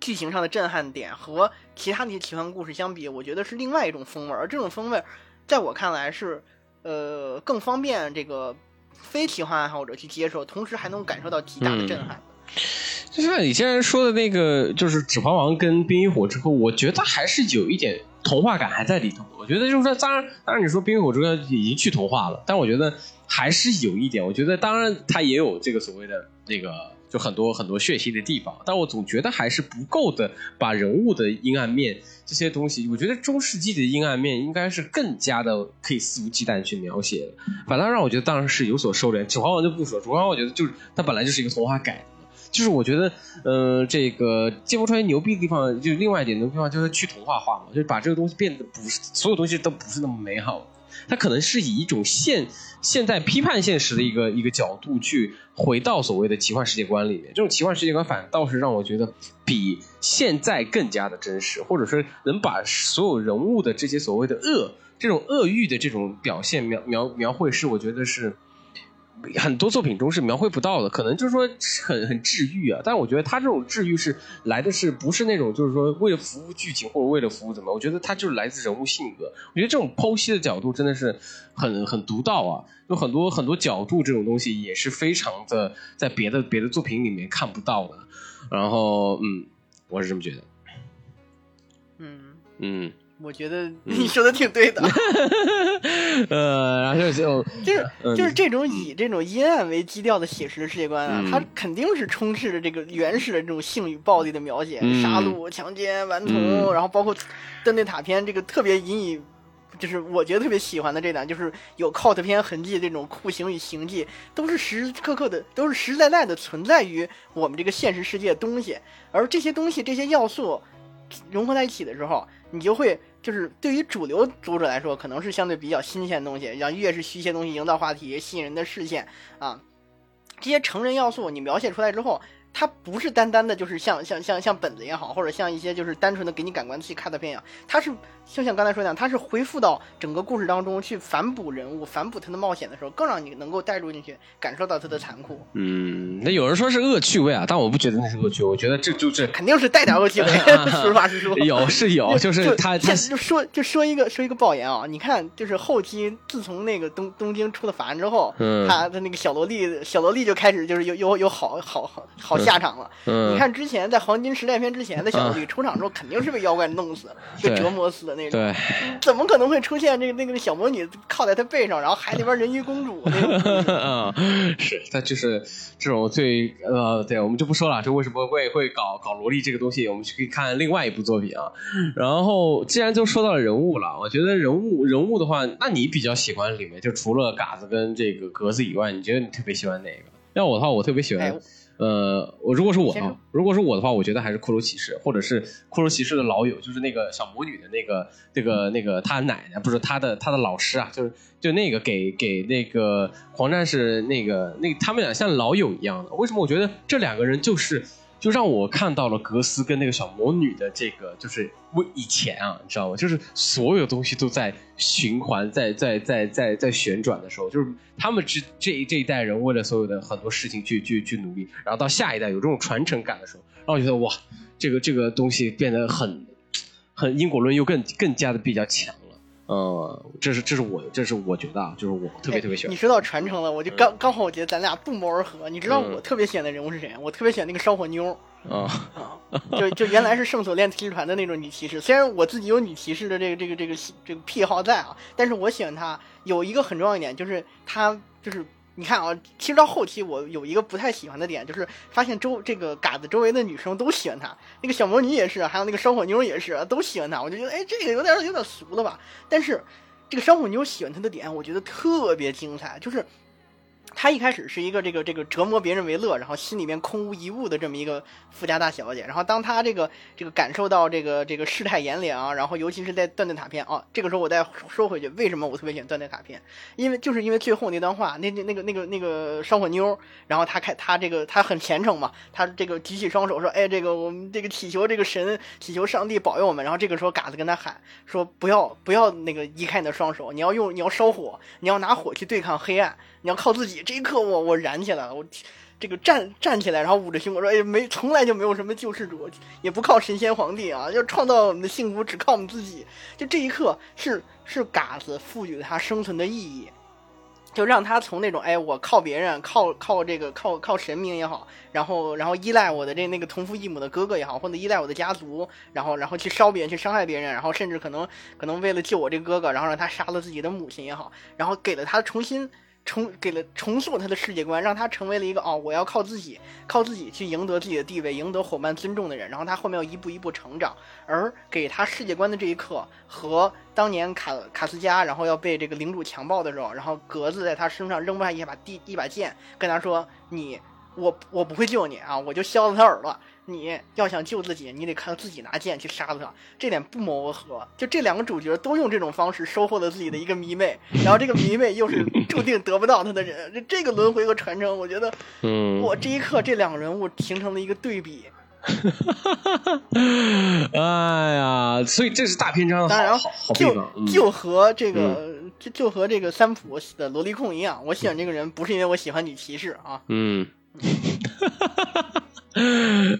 剧情上的震撼点，和其他那些奇幻故事相比，我觉得是另外一种风味儿。而这种风味，在我看来是，呃，更方便这个非奇幻爱好者去接受，同时还能感受到极大的震撼。就像你现在说的那个，就是《指环王》跟《冰与火之歌》，我觉得还是有一点童话感还在里头。我觉得就是说，当然，当然你说《冰与火之歌》已经去童话了，但我觉得还是有一点。我觉得当然它也有这个所谓的那个，就很多很多血腥的地方，但我总觉得还是不够的。把人物的阴暗面这些东西，我觉得中世纪的阴暗面应该是更加的可以肆无忌惮去描写的。反倒让我觉得当然是有所收敛。《指环王》就不说，《指环王》我觉得就是它本来就是一个童话改。就是我觉得，呃，这个《剑锋传奇》牛逼的地方，就另外一点牛逼地方，就是去童话化嘛，就是把这个东西变得不是所有东西都不是那么美好，它可能是以一种现现在批判现实的一个一个角度去回到所谓的奇幻世界观里面。这种奇幻世界观反倒是让我觉得比现在更加的真实，或者说能把所有人物的这些所谓的恶、这种恶欲的这种表现描描描绘，是我觉得是。很多作品中是描绘不到的，可能就是说很很治愈啊。但我觉得他这种治愈是来的是不是那种就是说为了服务剧情或者为了服务怎么？我觉得他就是来自人物性格。我觉得这种剖析的角度真的是很很独到啊，有很多很多角度这种东西也是非常的在别的别的作品里面看不到的。然后嗯，我是这么觉得。嗯嗯。我觉得你说的挺对的，呃，然后就就 是就是这种以这种阴暗为基调的写实的世界观啊，它肯定是充斥着这个原始的这种性与暴力的描写，杀戮、强奸、顽童，然后包括登对塔篇这个特别引以，就是我觉得特别喜欢的这点，就是有 cult 片痕迹这种酷刑与刑迹，都是时时刻刻的，都是实实在在的存在于我们这个现实世界的东西，而这些东西这些要素。融合在一起的时候，你就会就是对于主流读者来说，可能是相对比较新鲜的东西，让越是虚些东西营造话题，吸引人的视线啊，这些成人要素你描写出来之后。它不是单单的，就是像像像像本子也好，或者像一些就是单纯的给你感官刺激看的片一样，它是就像刚才说那样，它是恢复到整个故事当中去反哺人物、反哺他的冒险的时候，更让你能够带入进去，感受到他的残酷。嗯，那有人说是恶趣味啊，但我不觉得那是恶趣味，我觉得这就是肯定是带点恶趣味。实话实说，有是有，就是他他就说就说一个说一个爆言啊，你看就是后期自从那个东东京出了法案之后，他的那个小萝莉小萝莉就开始就是有有有好好好好。下场了。嗯，你看之前在黄金时代篇之前的小萝莉出场的时候，肯定是被妖怪弄死、被折磨死的那种。对，怎么可能会出现这个那个小魔女靠在他背上，然后海里边人鱼公主那种？啊，是，他就是这种最呃，对，我们就不说了，这为什么会会搞搞萝莉这个东西，我们去可以看另外一部作品啊。然后既然就说到了人物了，我觉得人物人物的话，那你比较喜欢里面就除了嘎子跟这个格子以外，你觉得你特别喜欢哪个？要我的话，我特别喜欢。哎呃，我如果是我的如果是我的话，我觉得还是骷髅骑士，或者是骷髅骑士的老友，就是那个小魔女的那个那个那个她奶奶，不是她的她的老师啊，就是就那个给给那个黄战士那个那他们俩像老友一样的。为什么我觉得这两个人就是就让我看到了格斯跟那个小魔女的这个就是我以前啊，你知道吗？就是所有东西都在循环，在在在在在旋转的时候，就是他们这这一这一代人为了所有的很多事情去去去努力，然后到下一代有这种传承感的时候，让我觉得哇，这个这个东西变得很很因果论又更更加的比较强。呃，这是这是我这是我觉得啊，就是我特别特别喜欢你。说到传承了，我就刚刚好，我觉得咱俩不谋而合。你知道嗯我特别喜欢的人物是谁？我特别喜欢那个烧火妞啊啊，就就原来是圣索链骑士团的那种女骑士。虽然我自己有女骑士的这个这个这个这个癖好在啊，但是我喜欢她有一个很重要一点，就是她就是你看啊，其实到后期我有一个不太喜欢的点，就是发现周这个嘎子周围的女生都喜欢他，那个小魔女也是，还有那个烧火妞也是，都喜欢他。我就觉得，哎，这个有点有点俗了吧？但是这个烧火妞喜欢他的点，我觉得特别精彩，就是。她一开始是一个这个这个折磨别人为乐，然后心里面空无一物的这么一个富家大小姐。然后当她这个这个感受到这个这个世态炎凉，然后尤其是在断断塔篇啊，这个时候我再说回去，为什么我特别喜欢断断塔篇？因为就是因为最后那段话，那那那个那个那个烧火妞，然后她开她这个她很虔诚嘛，她这个举起双手说，哎，这个我们这个祈求这个神，祈求上帝保佑我们。然后这个时候嘎子跟她喊说，不要不要那个移开你的双手，你要用你要烧火，你要拿火去对抗黑暗，你要靠自己。这一刻我我燃起来了，我。这个站站起来，然后捂着胸，我说：“哎，没，从来就没有什么救世主，也不靠神仙皇帝啊，要创造我们的幸福，只靠我们自己。”就这一刻，是是嘎子赋予了他生存的意义，就让他从那种哎，我靠别人，靠靠这个靠靠神明也好，然后然后依赖我的这那个同父异母的哥哥也好，或者依赖我的家族，然后然后去烧别人，去伤害别人，然后甚至可能可能为了救我这哥哥，然后让他杀了自己的母亲也好，然后给了他重新。重给了重塑他的世界观，让他成为了一个哦，我要靠自己，靠自己去赢得自己的地位，赢得伙伴尊重的人。然后他后面要一步一步成长，而给他世界观的这一刻，和当年卡卡斯加然后要被这个领主强暴的时候，然后格子在他身上扔下一把地一把剑，跟他说：“你我我不会救你啊，我就削了他耳朵。你要想救自己，你得靠自己拿剑去杀了他。这点不谋而合。就这两个主角都用这种方式收获了自己的一个迷妹，然后这个迷妹又是 注定得不到他的人。这这个轮回和传承，我觉得，嗯，我这一刻这两个人物形成了一个对比。哎呀，所以这是大篇章当然好就就和这个就就和这个三浦的萝莉控一样，我喜欢这个人不是因为我喜欢女骑士啊，嗯，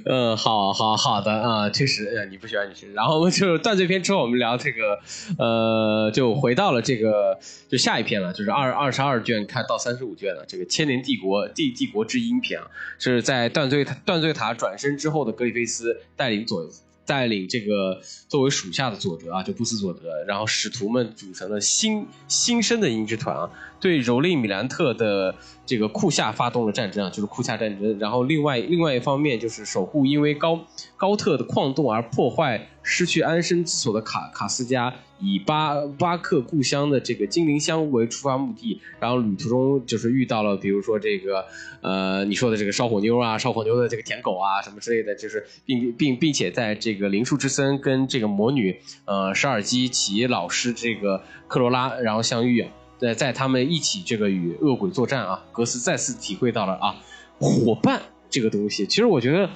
嗯，好好好的啊，确实，呃，你不喜欢你是，然后就是断罪篇之后，我们聊这个，呃，就回到了这个就下一篇了，就是二二十二卷看到三十五卷了，这个千年帝国帝帝国之音篇啊，是在断罪断罪塔转身之后的格里菲斯带领左带领这个作为属下的佐德啊，就布斯佐德，然后使徒们组成了新新生的鹰之团啊，对蹂躏米兰特的这个库夏发动了战争啊，就是库夏战争。然后另外另外一方面就是守护因为高高特的矿洞而破坏失去安身之所的卡卡斯加，以巴巴克故乡的这个精灵乡为出发目的，然后旅途中就是遇到了比如说这个呃你说的这个烧火妞啊，烧火妞的这个舔狗啊什么之类的，就是并并并且在这个灵树之森跟这个魔女呃舍尔基奇老师这个克罗拉然后相遇。在在他们一起这个与恶鬼作战啊，格斯再次体会到了啊伙伴这个东西。其实我觉得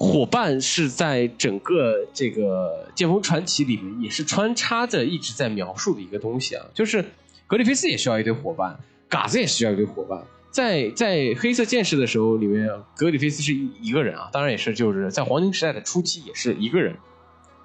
伙伴是在整个这个《剑锋传奇》里面也是穿插着一直在描述的一个东西啊，就是格里菲斯也需要一堆伙伴，嘎子也需要一堆伙伴。在在黑色剑士的时候里面，格里菲斯是一一个人啊，当然也是就是在黄金时代的初期也是一个人。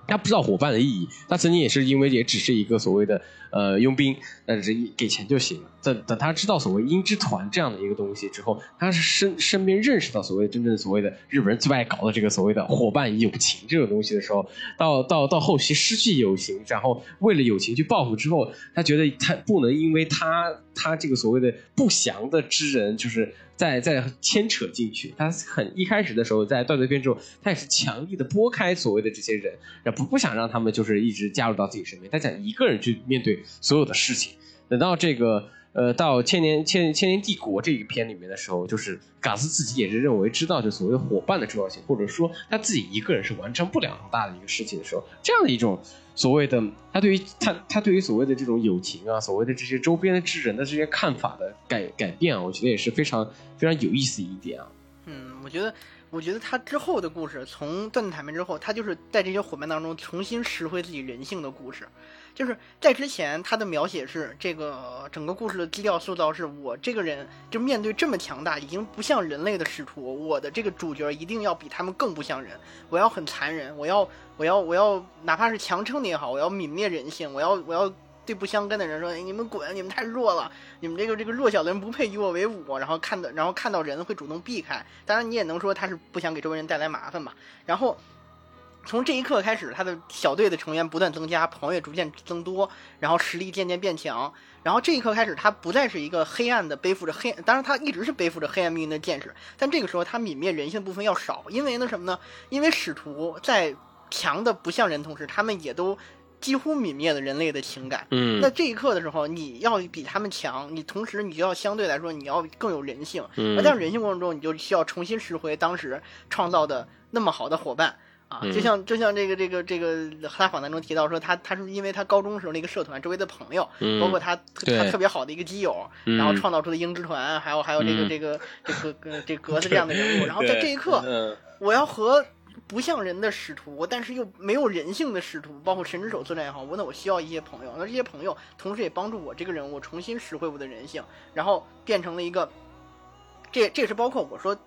他不知道伙伴的意义，他曾经也是因为也只是一个所谓的呃佣兵，但是给钱就行了。等等，他知道所谓鹰之团这样的一个东西之后，他是身身边认识到所谓真正所谓的日本人最爱搞的这个所谓的伙伴友情这种东西的时候，到到到后期失去友情，然后为了友情去报复之后，他觉得他不能因为他他这个所谓的不祥的之人，就是在在牵扯进去。他很一开始的时候在断罪篇之后，他也是强力的拨开所谓的这些人，不不想让他们就是一直加入到自己身边，他想一个人去面对所有的事情。等到这个呃到千年千千年帝国这一篇里面的时候，就是嘎斯自己也是认为知道就所谓伙伴的重要性，或者说他自己一个人是完成不了很大的一个事情的时候，这样的一种所谓的他对于他他对于所谓的这种友情啊，所谓的这些周边的之人的这些看法的改改变啊，我觉得也是非常非常有意思一点啊。嗯，我觉得，我觉得他之后的故事，从断坦面之后，他就是在这些伙伴当中重新拾回自己人性的故事。就是在之前，他的描写是这个整个故事的基调塑造是我这个人就面对这么强大，已经不像人类的使徒，我的这个主角一定要比他们更不像人，我要很残忍，我要我要我要哪怕是强撑的也好，我要泯灭人性，我要我要对不相干的人说，哎，你们滚，你们太弱了，你们这个这个弱小的人不配与我为伍，然后看到然后看到人会主动避开，当然你也能说他是不想给周围人带来麻烦吧，然后。从这一刻开始，他的小队的成员不断增加，朋友也逐渐增多，然后实力渐渐变强。然后这一刻开始，他不再是一个黑暗的背负着黑，当然他一直是背负着黑暗命运的剑士，但这个时候他泯灭人性部分要少，因为呢什么呢？因为使徒在强的不像人同时，他们也都几乎泯灭了人类的情感。嗯那这一刻的时候，你要比他们强，你同时你就要相对来说你要更有人性。嗯而在人性过程中，你就需要重新拾回当时创造的那么好的伙伴就像就像这个这个这个他访谈中提到说，他他是因为他高中时候那个社团周围的朋友，嗯。包括他他特别好的一个基友，嗯。然后创造出的鹰之团，还有还有这个嗯。这个这个格这格子这样的人物，然后在这一刻，嗯。我要和不像人的使徒，但是又没有人性的使徒，包括神之手作战也好，我那我需要一些朋友，那这些朋友同时也帮助我这个人物重新拾回我的人性，然后变成了一个，这这也是包括我说。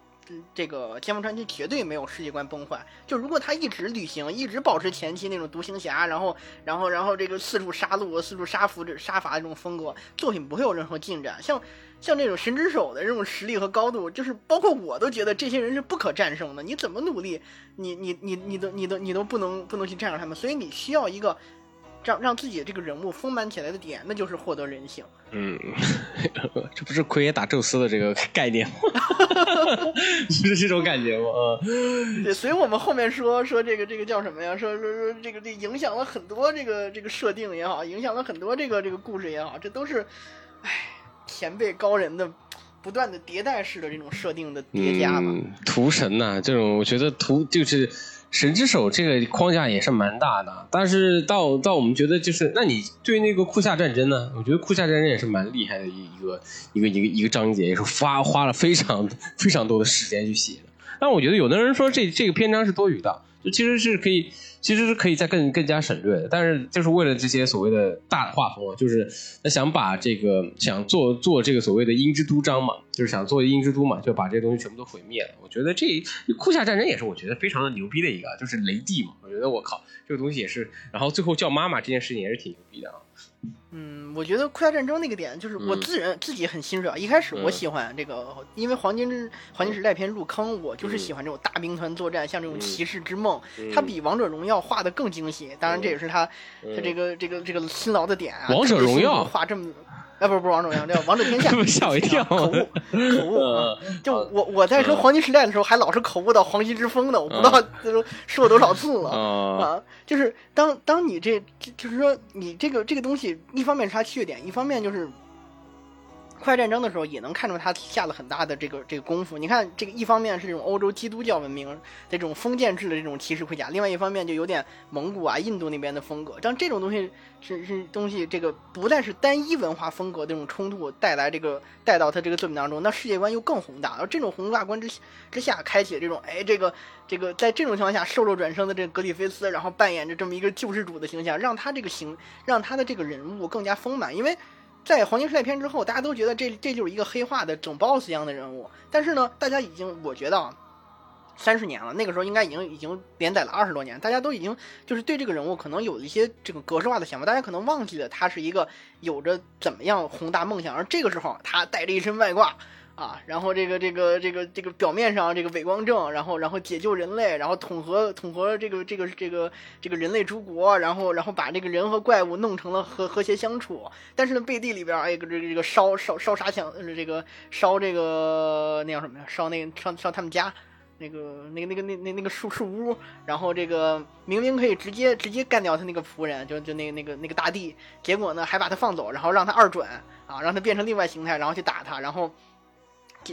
这个《剑锋传奇》绝对没有世界观崩坏。就如果他一直旅行，一直保持前期那种独行侠，然后，然后，然后这个四处杀戮、四处杀俘、这杀伐这种风格，作品不会有任何进展。像像这种神之手的这种实力和高度，就是包括我都觉得这些人是不可战胜的。你怎么努力，你你你你都你都你都不能不能去战胜他们，所以你需要一个让让自己的这个人物丰满起来的点，那就是获得人性。嗯，这不是奎爷打宙斯的这个概念吗？不 是这种感觉吗？嗯对，所以我们后面说说这个这个叫什么呀？说说说这个这影响了很多这个这个设定也好，影响了很多这个这个故事也好，这都是，唉，前辈高人的不断的迭代式的这种设定的叠加吧。嗯，屠神呐、这种我觉得屠就是神之手这个框架也是蛮大的，但是到到我们觉得就是，那你对那个库夏战争呢？我觉得库夏战争也是蛮厉害的一一个一个一个一个章节，也是花花了非常非常多的时间去写的。但我觉得有的人说这这个篇章是多余的，就其实是可以，其实是可以再更更加省略的。但是就是为了这些所谓的大的画风啊，就是他想把这个想做做这个所谓的鹰之都章嘛，就是想做鹰之都嘛，就把这些东西全部都毁灭了。我觉得这库夏战争也是我觉得非常的牛逼的一个，就是雷帝嘛。我觉得我靠，这个东西也是，然后最后叫妈妈这件事情也是挺牛逼的啊。嗯，我觉得库亚战争那个点，就是我嗯自人、自己很欣赏。一开始我嗯喜欢这个，因为黄金之黄金时代片入坑，我就是嗯喜欢这种大兵团作战，像这种嗯骑士之梦，嗯它比王者荣耀画的更精细。当然，这也是他嗯他这个这个这个辛劳的点啊。王者荣耀画这么，哎，不是不是王者荣耀，叫王者天下。吓我一跳口误 口误就我我在说黄金时代的时候，还老是口误到黄金之风呢，我不知道这都说了多少次了。啊，啊，就是当当你这，这就是说你这个这个东西，一方面是它缺点，一方面就是快战争的时候也能看出他下了很大的这个这个功夫。你看，这个一方面是这种欧洲基督教文明这种封建制的这种骑士盔甲，另外一方面就有点蒙古啊、印度那边的风格。但这种东西是是东西，这个不但是单一文化风格这种冲突带来这个带到他这个作品当中，那世界观又更宏大。而这种宏大观之之下，开启这种哎这个这个在这种情况下瘦肉转生的这个格里菲斯，然后扮演着这么一个救世主的形象，让他这个形让他的这个人物更加丰满，因为。在黄金时代篇之后，大家都觉得这这就是一个黑化的整 boss 一样的人物，但是呢，大家已经我觉得啊，三十年了，那个时候应该已经已经连载了二十多年，大家都已经就是对这个人物可能有一些这个格式化的想法，大家可能忘记了他是一个有着怎么样宏大梦想，而这个时候他带着一身外挂。啊，然后这个这个这个这个表面上这个伪光正，然后然后解救人类，然后统合统合这个这个这个这个人类诸国，然后然后把这个人和怪物弄成了和和谐相处。但是呢，背地里边哎，这个这个烧烧烧杀抢，这个烧这个那叫什么呀？烧那个烧烧他们家那个那个那个那那那个树树屋，然后这个明明可以直接直接干掉他那个仆人，就就那个那个那个大帝，结果呢还把他放走，然后让他二转啊，让他变成另外形态，然后去打他，然后。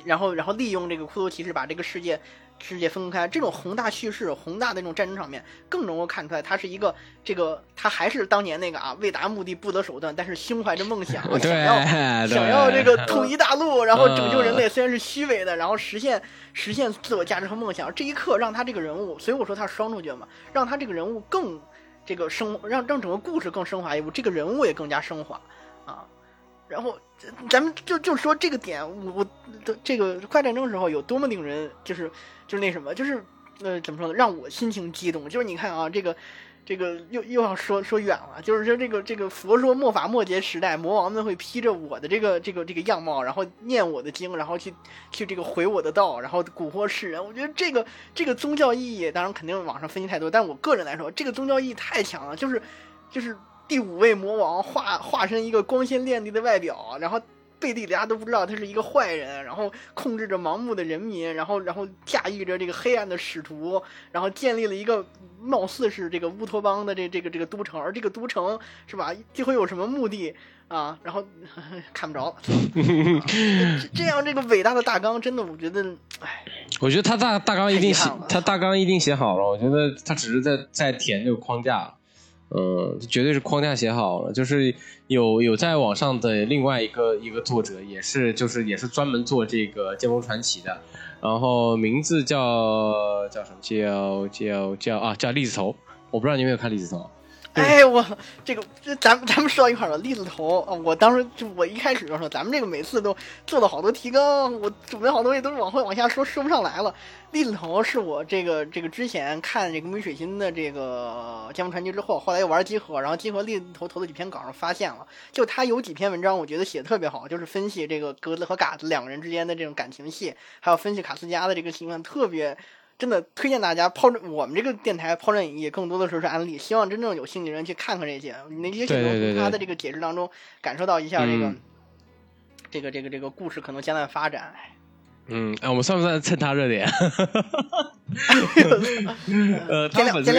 然后，然后利用这个骷髅骑士把这个世界世界分开，这种宏大叙事、宏大的那种战争场面，更能够看出来，他是一个这个他还是当年那个啊，为达目的不择手段，但是心怀着梦想，想要 想要这个统一大陆，然后拯救人类，虽然是虚伪的，然后实现实现自我价值和梦想。这一刻让他这个人物，所以我说他是双主角嘛，让他这个人物更这个升，让让整个故事更升华一步，这个人物也更加升华啊。然后，咱们就就说这个点，我的这个快战争时候有多么令人就是就是那什么，就是呃怎么说呢，让我心情激动。就是你看啊，这个这个又又要说说远了，就是说这个这个佛说末法末节时代，魔王们会披着我的这个这个这个样貌，然后念我的经，然后去去这个毁我的道，然后蛊惑世人。我觉得这个这个宗教意义，当然肯定网上分析太多，但我个人来说，这个宗教意义太强了，就是就是。第五位魔王化化身一个光鲜亮丽的外表，然后背地里大家都不知道他是一个坏人，然后控制着盲目的人民，然后然后驾驭着这个黑暗的使徒，然后建立了一个貌似是这个乌托邦的这这个这个都城，而这个都城是吧，就会有什么目的啊？然后 看不着，这样这个伟大的大纲真的，我觉得，哎，我觉得他大大纲一定写，他大纲一定写好了，我觉得他只是在在填这个框架。嗯，绝对是框架写好了，就是有有在网上的另外一个一个作者，也是就是也是专门做这个《剑锋传奇》的，然后名字叫叫什么？叫叫叫啊，叫栗子头。我不知道你有没有看栗子头。哎，我这个这咱们咱们说到一块了，栗子头啊！我当时就我一开始就说，咱们这个每次都做了好多提纲，我准备好东西都是往后往下说，说不上来了。栗子头是我这个这个之前看这个梅水心的这个《剑锋传奇》之后，后来又玩集合，然后集合栗子头投的几篇稿上发现了，就他有几篇文章，我觉得写的特别好，就是分析这个格子和嘎子两个人之间的这种感情戏，还有分析卡斯加的这个情况，特别。真的推荐大家抛我们这个电台抛砖引玉，更多的时候是安利，希望真正有兴趣的人去看看这些，那些解读从他的这个解释当中感受到一下这个这个这个这个故事可能将来发展。嗯，哎，我们算不算蹭他热点？呃，他本身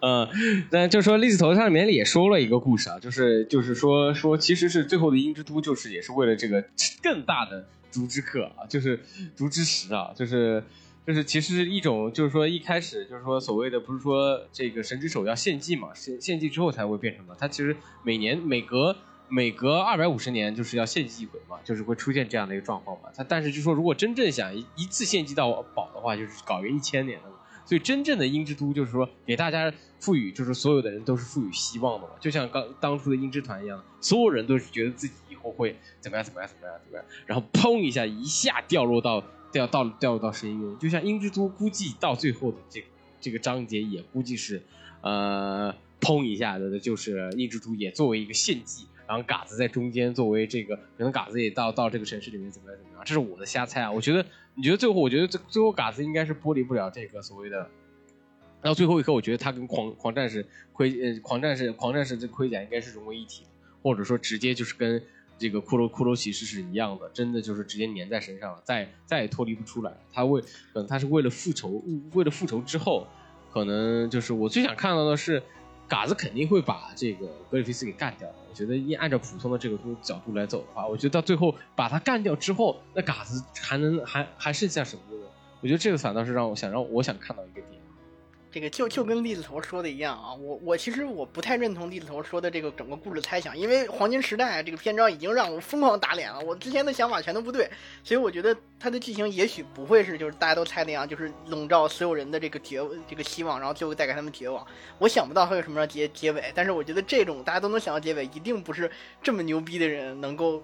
嗯，但就说栗子头上里面也说了一个故事啊，就是就是说说其实是最后的鹰之都，就是也是为了这个更大的竹之客啊，就是竹之石啊，就是。就是其实一种，就是说一开始就是说所谓的不是说这个神之手要献祭嘛，献献祭之后才会变成的。它其实每年每隔每隔二百五十年就是要献祭一回嘛，就是会出现这样的一个状况嘛。它但是就说如果真正想一一次献祭到宝的话，就是搞个一千年的嘛。所以真正的鹰之都就是说给大家赋予，就是所有的人都是赋予希望的嘛。就像刚当初的鹰之团一样，所有人都是觉得自己以后会怎么样怎么样怎么样怎么样，然后砰一下一下掉落到。掉到掉入到深渊，就像鹰之都，估计到最后的这这个章节也估计是，呃，砰一下子的，就是鹰之都也作为一个献祭，然后嘎子在中间作为这个，可能嘎子也到到这个城市里面怎么样怎么样，这是我的瞎猜啊。我觉得，你觉得最后，我觉得最最后嘎子应该是剥离不了这个所谓的，到最后一刻，我觉得他跟狂狂战士盔呃狂战士狂战士这盔甲应该是融为一体，或者说直接就是跟。这个骷髅骷髅骑士是一样的，真的就是直接粘在身上了，再再也脱离不出来。他为，可能他是为了复仇，为了复仇之后，可能就是我最想看到的是，嘎子肯定会把这个格里菲斯给干掉。我觉得，一按照普通的这个角度来走的话，我觉得到最后把他干掉之后，那嘎子还能还还剩下什么呢？我觉得这个反倒是让我想让我想看到一个点。这个就就跟栗子头说的一样啊，我我其实我不太认同栗子头说的这个整个故事猜想，因为黄金时代这个篇章已经让我疯狂打脸了，我之前的想法全都不对，所以我觉得它的剧情也许不会是就是大家都猜那样，就是笼罩所有人的这个绝这个希望，然后最后带给他们绝望。我想不到会有什么样结结尾，但是我觉得这种大家都能想到结尾，一定不是这么牛逼的人能够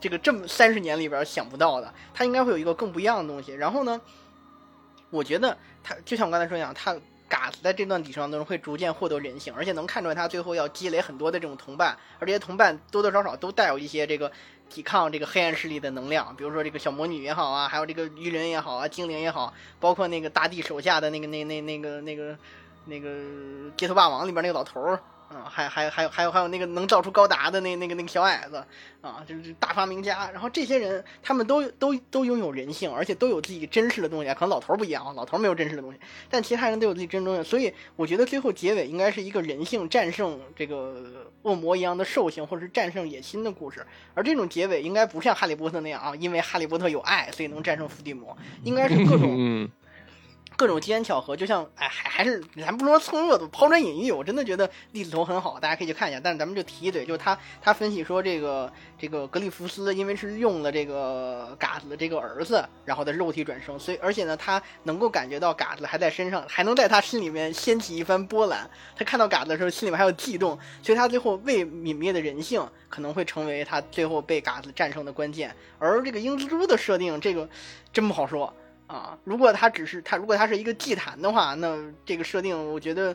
这个这么三十年里边想不到的，他应该会有一个更不一样的东西。然后呢？我觉得他就像我刚才说一样，他嘎子在这段旅程当中会逐渐获得人性，而且能看出来他最后要积累很多的这种同伴，而这些同伴多多少少都带有一些这个抵抗这个黑暗势力的能量，比如说这个小魔女也好啊，还有这个鱼人也好啊，精灵也好，包括那个大地手下的那个那那那个那个那个街头霸王里边那个老头儿。啊，还还还有还有还有那个能造出高达的那那个那个小矮子啊，就是大发明家。然后这些人他们都都都拥有人性，而且都有自己真实的东西。可能老头不一样啊，老头没有真实的东西，但其他人都有自己真实的东西。所以我觉得最后结尾应该是一个人性战胜这个恶魔一样的兽性，或者是战胜野心的故事。而这种结尾应该不像哈利波特那样啊，因为哈利波特有爱，所以能战胜伏地魔。应该是各种。各种机缘巧合，就像哎，还还是咱不说蹭热度，抛砖引玉。我真的觉得栗子头很好，大家可以去看一下。但是咱们就提一嘴，就是他他分析说，这个这个格里夫斯因为是用了这个嘎子的这个儿子，然后的肉体转生，所以而且呢，他能够感觉到嘎子还在身上，还能在他心里面掀起一番波澜。他看到嘎子的时候，心里面还有悸动，所以他最后未泯灭的人性可能会成为他最后被嘎子战胜的关键。而这个英之珠的设定，这个真不好说。啊，如果它只是它，如果它是一个祭坛的话，那这个设定我觉得，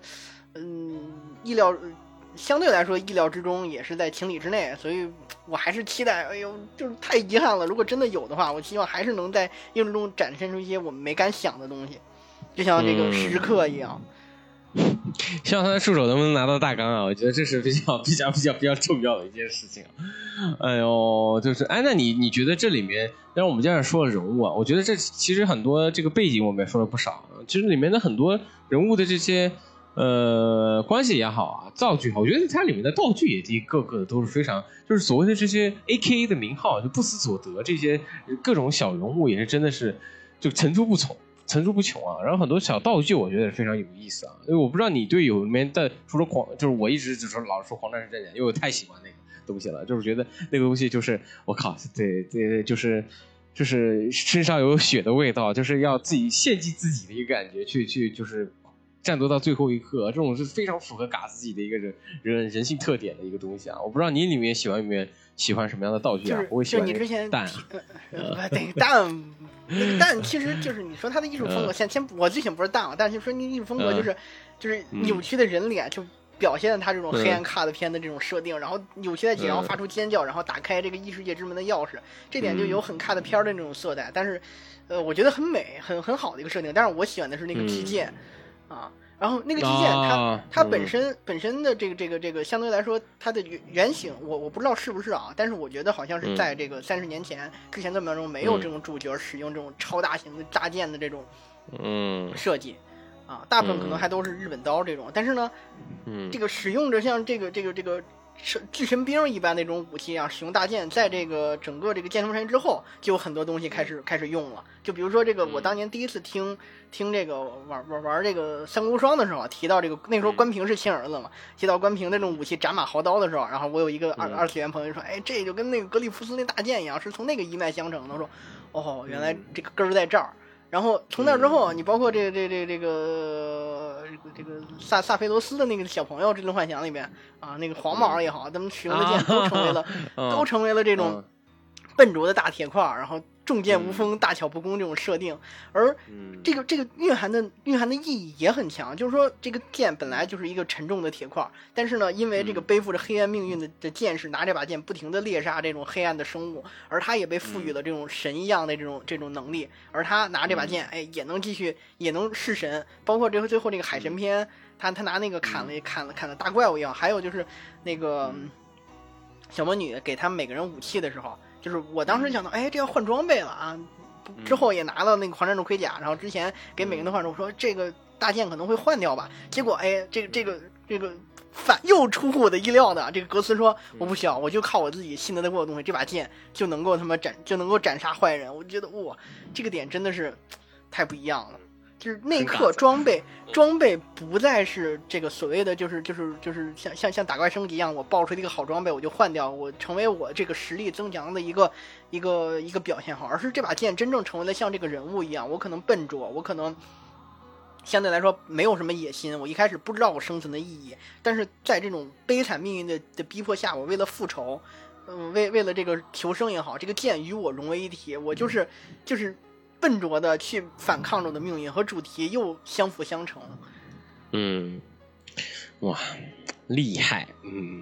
嗯，意料相对来说意料之中，也是在情理之内，所以我还是期待。哎呦，就是太遗憾了。如果真的有的话，我希望还是能在映射中展现出一些我们没敢想的东西，就像这个时刻一样。希望他的助手能不能拿到大纲啊？我觉得这是比较比较比较比较重要的一件事情。哎呦，就是哎，那你你觉得这里面，但是我们既然说了人物啊，我觉得这其实很多这个背景我们也说了不少。其实里面的很多人物的这些呃关系也好啊，造句好，我觉得它里面的道具也一个个的都是非常，就是所谓的这些 A K A 的名号，就不思所得这些各种小人物也是真的是就层出不穷。层出不穷啊，然后很多小道具，我觉得非常有意思啊。因为我不知道你对有里面的除了狂，就是我一直就说老是说狂战士战甲，因为我太喜欢那个东西了，就是觉得那个东西就是我靠，对对，就是就是身上有血的味道，就是要自己献祭自己的一个感觉，去去就是战斗到最后一刻，这种是非常符合嘎自己的一个人人人性特点的一个东西啊。我不知道你里面喜欢里面喜欢什么样的道具啊？不会喜欢 蛋，对蛋。但其实就是你说他的艺术风格，先先我最喜欢不是蛋啊，但就说你艺术风格就是就是扭曲的人脸，就表现了他这种黑暗卡的片的这种设定，然后扭曲在几，然后发出尖叫，然后打开这个异世界之门的钥匙，这点就有很卡的片的那种色彩。但是，呃，我觉得很美，很很好的一个设定。但是我喜欢的是那个击剑啊。然后那个基建，它它本身本身的这个这个这个相对来说，它的原原型，我我不知道是不是啊，但是我觉得好像是在这个三十年前之前的当中没有这种主角使用这种超大型的大剑的这种嗯。设计啊，大部分可能还都是日本刀这种，但是呢，嗯，这个使用着像这个这个这个。是巨神兵一般那种武器啊，使用大剑，在这个整个这个剑圣山之后，就有很多东西开始开始用了。就比如说这个，我当年第一次听听这个玩玩玩这个三国无双的时候，提到这个那时候关平是亲儿子嘛，提到关平那种武器斩马豪刀的时候，然后我有一个二二次元朋友说，哎，这就跟那个格里夫斯那大剑一样，是从那个一脉相承的。说，哦，原来这个根儿在这儿。然后从那之后，你包括这这这这个这个这个萨萨菲罗斯的那个小朋友《最终幻想》里面啊，那个黄毛也好，他们使用的剑都成为了 都成为了这种笨拙的大铁块，然后。重剑无锋，大巧不工这种设定，而这个这个蕴含的蕴含的意义也很强。就是说，这个剑本来就是一个沉重的铁块，但是呢，因为这个背负着黑暗命运的的剑士拿这把剑不停的猎杀这种黑暗的生物，而他也被赋予了这种神一样的这种这种能力，而他拿这把剑，哎，也能继续也能弑神。包括这回最后这个海神篇，他他拿那个砍了砍了砍了大怪物一样。还有就是那个小魔女给他们每个人武器的时候。就是我当时想到，哎，这要换装备了啊！之后也拿了那个狂战士盔甲，然后之前给每个人都换，我说这个大剑可能会换掉吧。结果，哎，这个这个这个反又出乎我的意料的。这个格斯说我不需要，我就靠我自己信得过的东西，这把剑就能够他妈斩就能够斩杀坏人。我觉得哇，这个点真的是太不一样了。就是那一刻，装备 装备不再是这个所谓的，就是就是就是像像像打怪升级一样，我爆出一个好装备我就换掉，我成为我这个实力增强的一个一个一个表现好，而是这把剑真正成为了像这个人物一样，我可能笨拙，我可能相对来说没有什么野心，我一开始不知道我生存的意义，但是在这种悲惨命运的的逼迫下，我为了复仇，嗯，为为了这个求生也好，这个剑与我融为一体，我就是就是。笨拙的去反抗着的命运和主题又相辅相成。嗯，哇，厉害，嗯。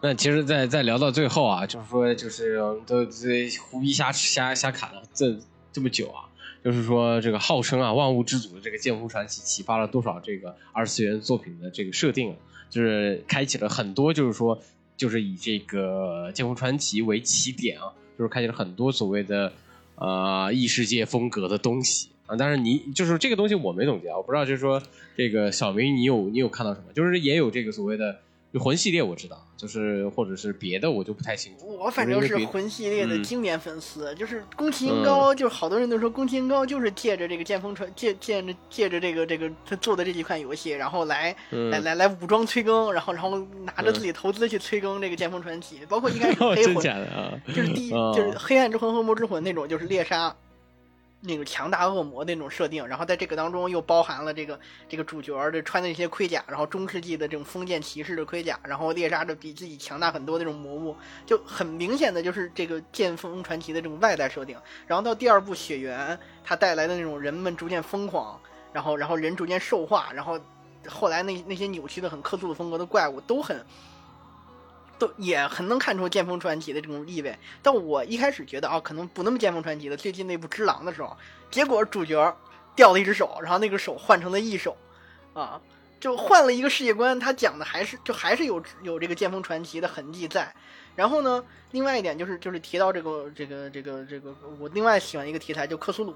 那其实，在在聊到最后啊，就是说，就是都这胡逼瞎瞎瞎侃了这这么久啊，就是说，这个号称啊万物之祖的这个《剑湖传奇》启发了多少这个二次元作品的这个设定，就是开启了很多，就是说，就是以这个《剑湖传奇》为起点啊，就是开启了很多所谓的呃异世界风格的东西啊。但是你就是这个东西我没总结啊，我不知道，就是说这个小明你有你有看到什么？就是也有这个所谓的。就魂系列我知道，就是或者是别的我就不太清楚。我反正是魂系列的经典粉丝，就是宫崎英高，就是好多人都说宫崎英高就是借着这个剑锋传借借着借着这个这个他做的这几款游戏，然后来来来来武装催更，然后然后拿着自己投资去催更这个剑锋传奇，包括一开始黑魂，就是第就是黑暗之魂和魔之魂那种，就是猎杀。那个强大恶魔那种设定，然后在这个当中又包含了这个这个主角的穿的一些盔甲，然后中世纪的这种封建骑士的盔甲，然后猎杀着比自己强大很多那种魔物，就很明显的就是这个剑锋传奇的这种外在设定。然后到第二部血缘，它带来的那种人们逐渐疯狂，然后然后人逐渐兽化，然后后来那那些扭曲的很克苏鲁风格的怪物都很。都也很能看出《剑锋传奇》的这种意味，但我一开始觉得啊，可能不那么《剑锋传奇》的。最近那部《只狼》的时候，结果主角掉了一只手，然后那个手换成了异手，啊，就换了一个世界观。他讲的还是就还是有有这个《剑锋传奇》的痕迹在。然后呢，另外一点就是就是提到这个这个这个这个，我另外喜欢一个题材就克苏鲁。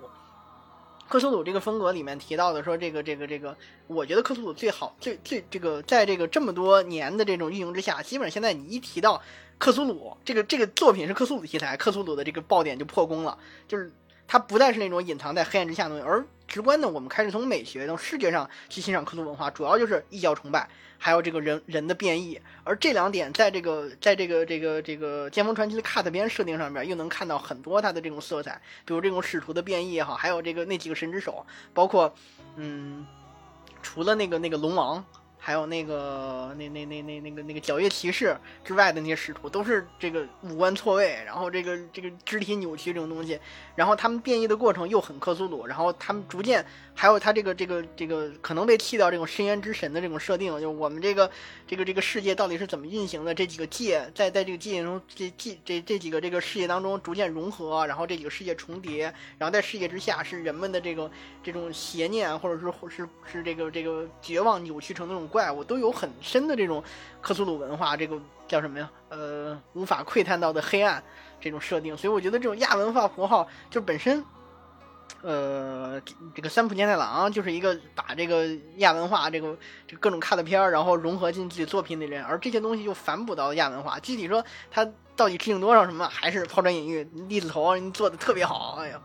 克苏鲁这个风格里面提到的说，这个这个这个，我觉得克苏鲁最好最最这个，在这个这么多年的这种运营之下，基本上现在你一提到克苏鲁这个这个作品是克苏鲁题材，克苏鲁的这个爆点就破功了，就是它不再是那种隐藏在黑暗之下的东西，而直观的我们开始从美学从视觉上去欣赏克苏鲁文化，主要就是异教崇拜。还有这个人人的变异，而这两点在这个在这个这个这个剑锋传奇的 cut 边设定上面，又能看到很多它的这种色彩，比如这种使徒的变异也好，还有这个那几个神之手，包括嗯，除了那个那个龙王。还有那个那那那那那个那个皎月骑士之外的那些使徒，都是这个五官错位，然后这个这个肢体扭曲这种东西，然后他们变异的过程又很克苏鲁，然后他们逐渐还有他这个这个这个可能被弃掉这种深渊之神的这种设定，就我们这个这个这个世界到底是怎么运行的？这几个界在在这个界中，这界这这几个这个世界当中逐渐融合，然后这几个世界重叠，然后在世界之下是人们的这个这种邪念，或者是是是这个这个绝望扭曲成那种。怪物都有很深的这种克苏鲁文化，这个叫什么呀？呃，无法窥探到的黑暗这种设定，所以我觉得这种亚文化符号就本身，呃，这个三浦健太郎就是一个把这个亚文化这个这各种看的片儿，然后融合进自己作品的人，而这些东西又反哺到亚文化。具体说他到底致敬多少什么，还是抛砖引玉。栗子头你做的特别好，哎呀，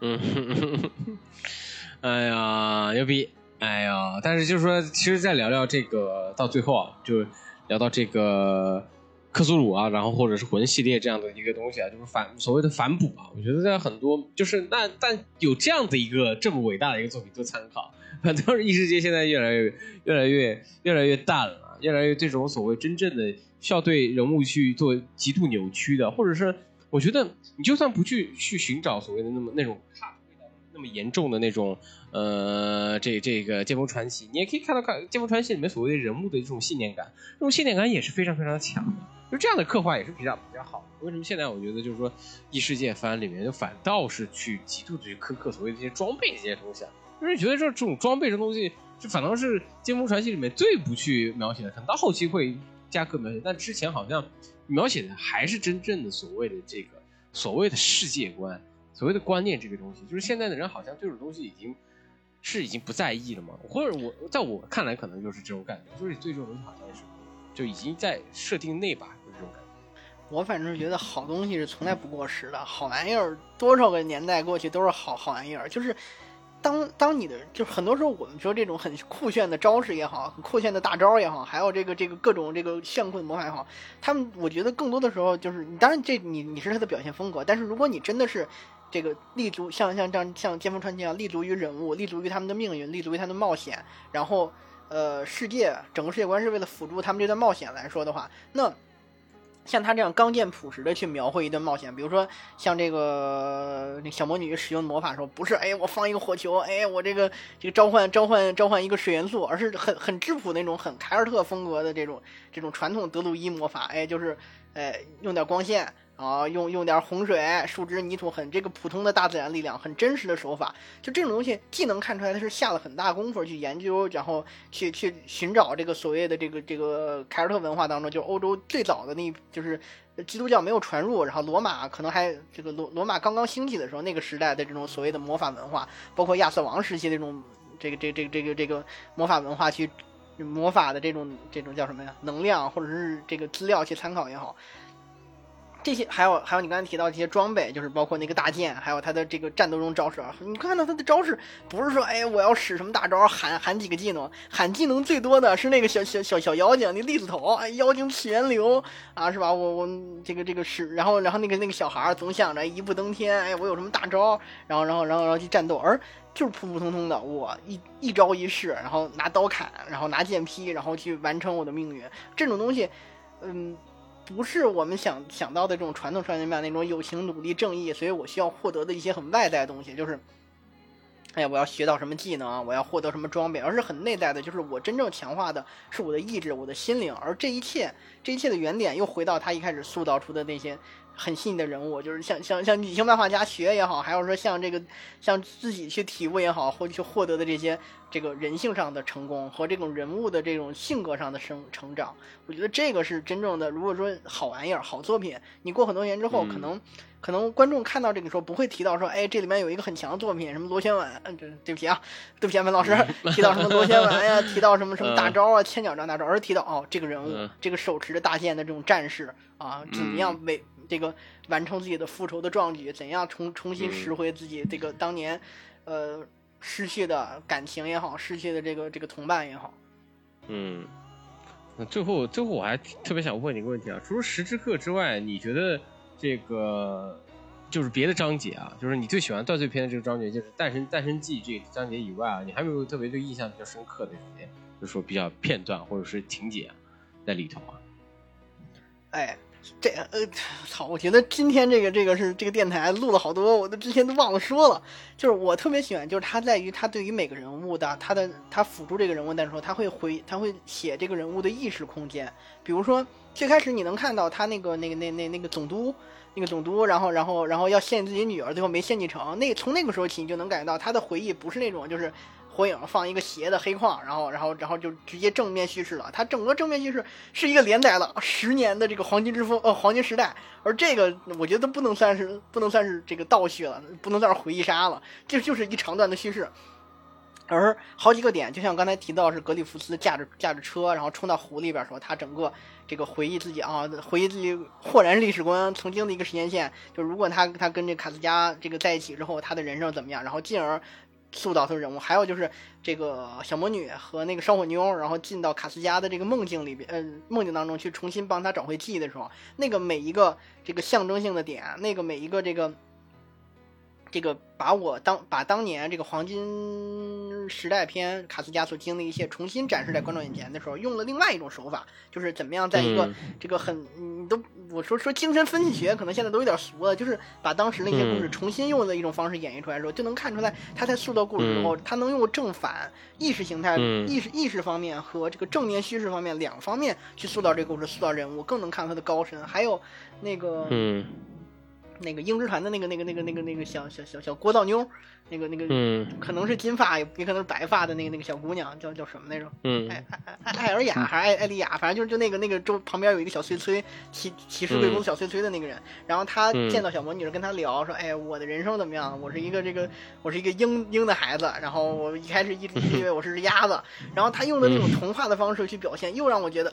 嗯，哎呀，牛逼。哎呀，但是就是说，其实再聊聊这个，到最后啊，就聊到这个克苏鲁啊，然后或者是魂系列这样的一个东西啊，就是反所谓的反哺啊。我觉得在很多就是那但有这样的一个这么伟大的一个作品做参考，反倒是异世界现在越来越越来越越来越淡了，越来越这种所谓真正的需要对人物去做极度扭曲的，或者是我觉得你就算不去去寻找所谓的那么那种那么严重的那种。呃，这这个《剑锋传奇》，你也可以看到看《剑锋传奇》里面所谓的人物的这种信念感，这种信念感也是非常非常强的。就这样的刻画也是比较比较好的。为什么现在我觉得就是说异世界番里面就反倒是去极度的去苛刻所谓的这些装备这些东西啊？就是觉得这这种装备这东西，就反倒是《剑锋传奇》里面最不去描写的，可能到后期会加刻描写，但之前好像描写的还是真正的所谓的这个所谓的世界观、所谓的观念这个东西。就是现在的人好像这种东西已经。是已经不在意了吗？或者我在我看来，可能就是这种感觉，就是对这种东西好像是就已经在设定内吧，就是这种感觉。我反正觉得好东西是从来不过时的，好玩意儿多少个年代过去都是好好玩意儿。就是当当你的，就很多时候我们说这种很酷炫的招式也好，很酷炫的大招也好，还有这个这个各种这个炫酷的魔法也好，他们我觉得更多的时候就是你当然这你你是他的表现风格，但是如果你真的是。这个立足像像这样像剑锋传奇一样立足于人物，立足于他们的命运，立足于他们的冒险。然后，呃，世界整个世界观是为了辅助他们这段冒险来说的话，那像他这样刚健朴实的去描绘一段冒险，比如说像这个小魔女使用魔法的时候，不是哎我放一个火球，哎我这个这个召唤召唤召唤一个水元素，而是很很质朴那种很凯尔特风格的这种这种传统德鲁伊魔法，哎就是哎用点光线。啊，用用点洪水、树枝、泥土，很这个普通的大自然力量，很真实的手法。就这种东西，既能看出来他是下了很大功夫去研究，然后去去寻找这个所谓的这个这个凯尔特文化当中，就欧洲最早的那，就是基督教没有传入，然后罗马可能还这个罗罗马刚刚兴起的时候，那个时代的这种所谓的魔法文化，包括亚瑟王时期这种这个这这这个这个魔法文化去魔法的这种这种叫什么呀？能量或者是这个资料去参考也好。这些还有还有你刚才提到这些装备，就是包括那个大剑，还有他的这个战斗中招式啊。你看到他的招式，不是说哎我要使什么大招，喊喊几个技能，喊技能最多的是那个小小小小妖精，那栗子头，哎妖精次元流啊，是吧？我我这个这个使，然后然后那个那个小孩总想着一步登天，哎我有什么大招，然后然后然后然后去战斗，而就是普普通通的我一一招一式，然后拿刀砍，然后拿剑劈，然后去完成我的命运。这种东西，嗯。不是我们想想到的这种传统少年漫那种友情、努力、正义，所以我需要获得的一些很外在的东西，就是，哎呀，我要学到什么技能，我要获得什么装备，而是很内在的，就是我真正强化的是我的意志、我的心灵，而这一切，这一切的原点又回到他一开始塑造出的那些。很细腻的人物，就是像像像女性漫画家学也好，还有说像这个像自己去体悟也好，或去获得的这些这个人性上的成功和这种人物的这种性格上的生成长，我觉得这个是真正的。如果说好玩意儿、好作品，你过很多年之后，可能可能观众看到这个时候不会提到说，哎，这里面有一个很强的作品，什么螺旋丸，嗯，对对不起啊，对不起啊，文老师，提到什么螺旋丸呀，提到什么什么大招啊，千脚招大招，而是提到哦，这个人物，这个手持着大剑的这种战士啊，怎么样为。这个完成自己的复仇的壮举，怎样重重新拾回自己这个当年，呃，失去的感情也好，失去的这个这个同伴也好。嗯，那最后最后我还特别想问你一个问题啊，除了十之刻之外，你觉得这个就是别的章节啊，就是你最喜欢断罪篇的这个章节，就是诞生诞生记这个章节以外啊，你还有没有特别对印象比较深刻的这些，就是说比较片段或者是情节啊，在里头啊？哎。这呃，操！我觉得今天这个这个是这个电台录了好多，我都之前都忘了说了。就是我特别喜欢，就是他在于他对于每个人物的他的他辅助这个人物的时候，他会回他会写这个人物的意识空间。比如说最开始你能看到他那个那个那那那个总督，那个总督，然后然后然后要献自己女儿，最后没献祭成。那从那个时候起，你就能感觉到他的回忆不是那种就是。火影放一个斜的黑框，然后，然后，然后就直接正面叙事了。它整个正面叙事是一个连载了十年的这个黄金之风，呃，黄金时代。而这个我觉得不能算是不能算是这个倒叙了，不能算是回忆杀了，这就是一长段的叙事。而好几个点，就像刚才提到是格里夫斯驾着驾着车，然后冲到湖里边说他整个这个回忆自己啊，回忆自己豁然历史观曾经的一个时间线，就如果他他跟这卡斯加这个在一起之后，他的人生怎么样，然后进而。塑造出人物，还有就是这个小魔女和那个烧火妞，然后进到卡斯加的这个梦境里边，呃，梦境当中去重新帮他找回记忆的时候，那个每一个这个象征性的点，那个每一个这个。这个把我当把当年这个黄金时代片卡斯加所经历一些重新展示在观众眼前的时候，用了另外一种手法，就是怎么样在一个这个很你都我说说精神分析学可能现在都有点俗了，就是把当时那些故事重新用的一种方式演绎出来的时候，就能看出来他在塑造故事的时候，他能用正反意识形态、意识意识方面和这个正面叙事方面两方面去塑造这个故事、塑造人物，更能看他的高深。还有那个。那个英之团的那个、那个、那个、那个、那个小小小小郭道妞，那个、那个，嗯，可能是金发，也也可能是白发的那个那个小姑娘，叫叫什么来着？嗯，艾艾艾艾尔雅还是艾艾丽雅，反正就是就那个那个周旁边有一个小碎催骑骑士贵公小碎催的那个人，然后他见到小魔女跟他聊说，哎，我的人生怎么样？我是一个这个我是一个鹰鹰的孩子，然后我一开始一直以为我是只鸭子，然后他用的那种童话的方式去表现，又让我觉得。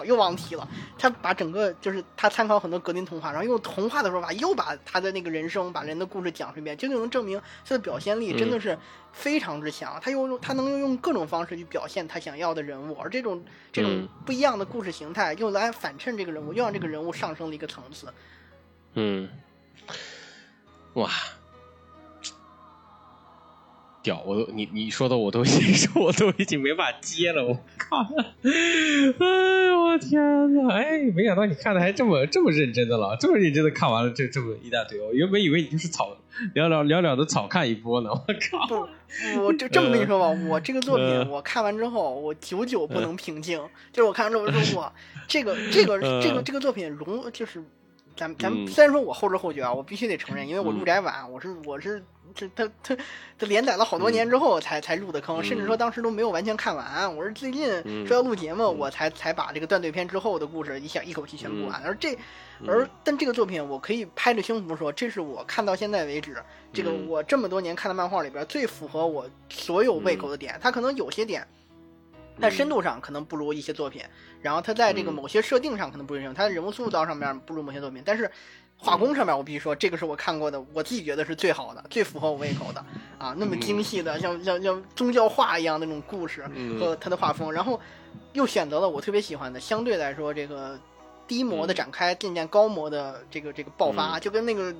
操，又忘题了。他把整个就是他参考很多格林童话，然后用童话的说法，又把他的那个人生，把人的故事讲述一遍，就能证明他的表现力真的是非常之强。他用他能用各种方式去表现他想要的人物，而这种这种不一样的故事形态，又来反衬这个人物，又让这个人物上升了一个层次。嗯，哇。屌，我都你你说的我都已经 我都已经没法接了，我靠！哎没想到你看的还这么这么认真的了，这么认真的看完了这这么一大堆，我原本以为你就是草寥寥寥寥的草看一波呢，我靠！不，我就这么跟你说吧，我这个作品我看完之后，我久久不能平静，就是我看完之后我说我，这个这个这个这个作品融就是。咱咱虽然说我后知后觉啊，我必须得承认，因为我入宅晚，我是我是这他他他连载了好多年之后才才入的坑，甚至说当时都没有完全看完。我是最近说要录节目，我才才把这个断队篇之后的故事一下一口气全部完。而这而但这个作品，我可以拍着胸脯说，这是我看到现在为止这个我这么多年看的漫画里边最符合我所有胃口的点。它可能有些点。在深度上可能不如一些作品，然后它在这个某些设定上可能不一样，它的人物塑造上面不如某些作品，但是画工上面我必须说，这个是我看过的，我自己觉得是最好的，最符合我胃口的啊，那么精细的，像像像宗教画一样那种故事和它的画风，然后又选择了我特别喜欢的，相对来说这个低模的展开，渐渐高模的这个这个爆发，就跟那个。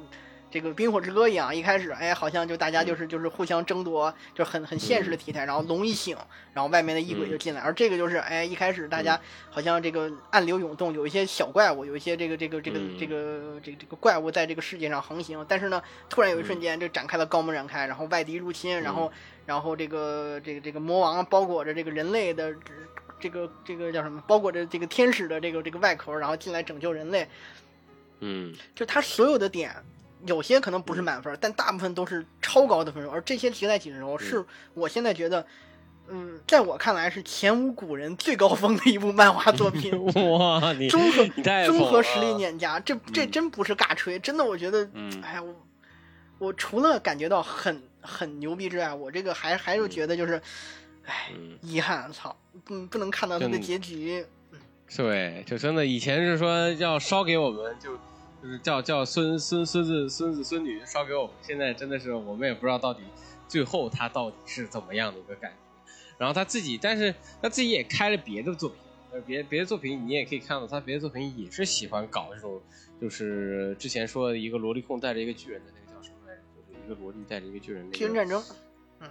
这个冰火之歌一样，一开始哎，好像就大家就是就是互相争夺，就很很现实的题材。然后龙一醒，然后外面的异鬼就进来。而这个就是哎，一开始大家好像这个暗流涌动，有一些小怪物，有一些这个这个这个这个这个这个怪物在这个世界上横行。但是呢，突然有一瞬间，就展开了高门展开，然后外敌入侵，然后然后这个这个这个魔王包裹着这个人类的这个这个叫什么？包裹着这个天使的这个这个外壳，然后进来拯救人类。嗯，就他所有的点。有些可能不是满分，但大部分都是超高的分数，而这些题在一起的时候，是我现在觉得，嗯，在我看来是前无古人最高峰的一部漫画作品。哇，你 综合综合实力碾压，这这真不是尬吹，真的，我觉得，哎呀，我我除了感觉到很很牛逼之外，我这个还还是觉得就是，哎，遗憾，操，不不能看到它的结局。对，就真的以前是说要烧给我们就。就是叫叫孙孙孙子孙子孙女烧给我们，现在真的是我们也不知道到底最后他到底是怎么样的一个感觉。然后他自己，但是他自己也开了别的作品，呃，别别的作品你也可以看到，他别的作品也是喜欢搞这种，就是之前说的一个萝莉控带着一个巨人的那个叫什么来着？就是一个萝莉带着一个巨人。巨人战争。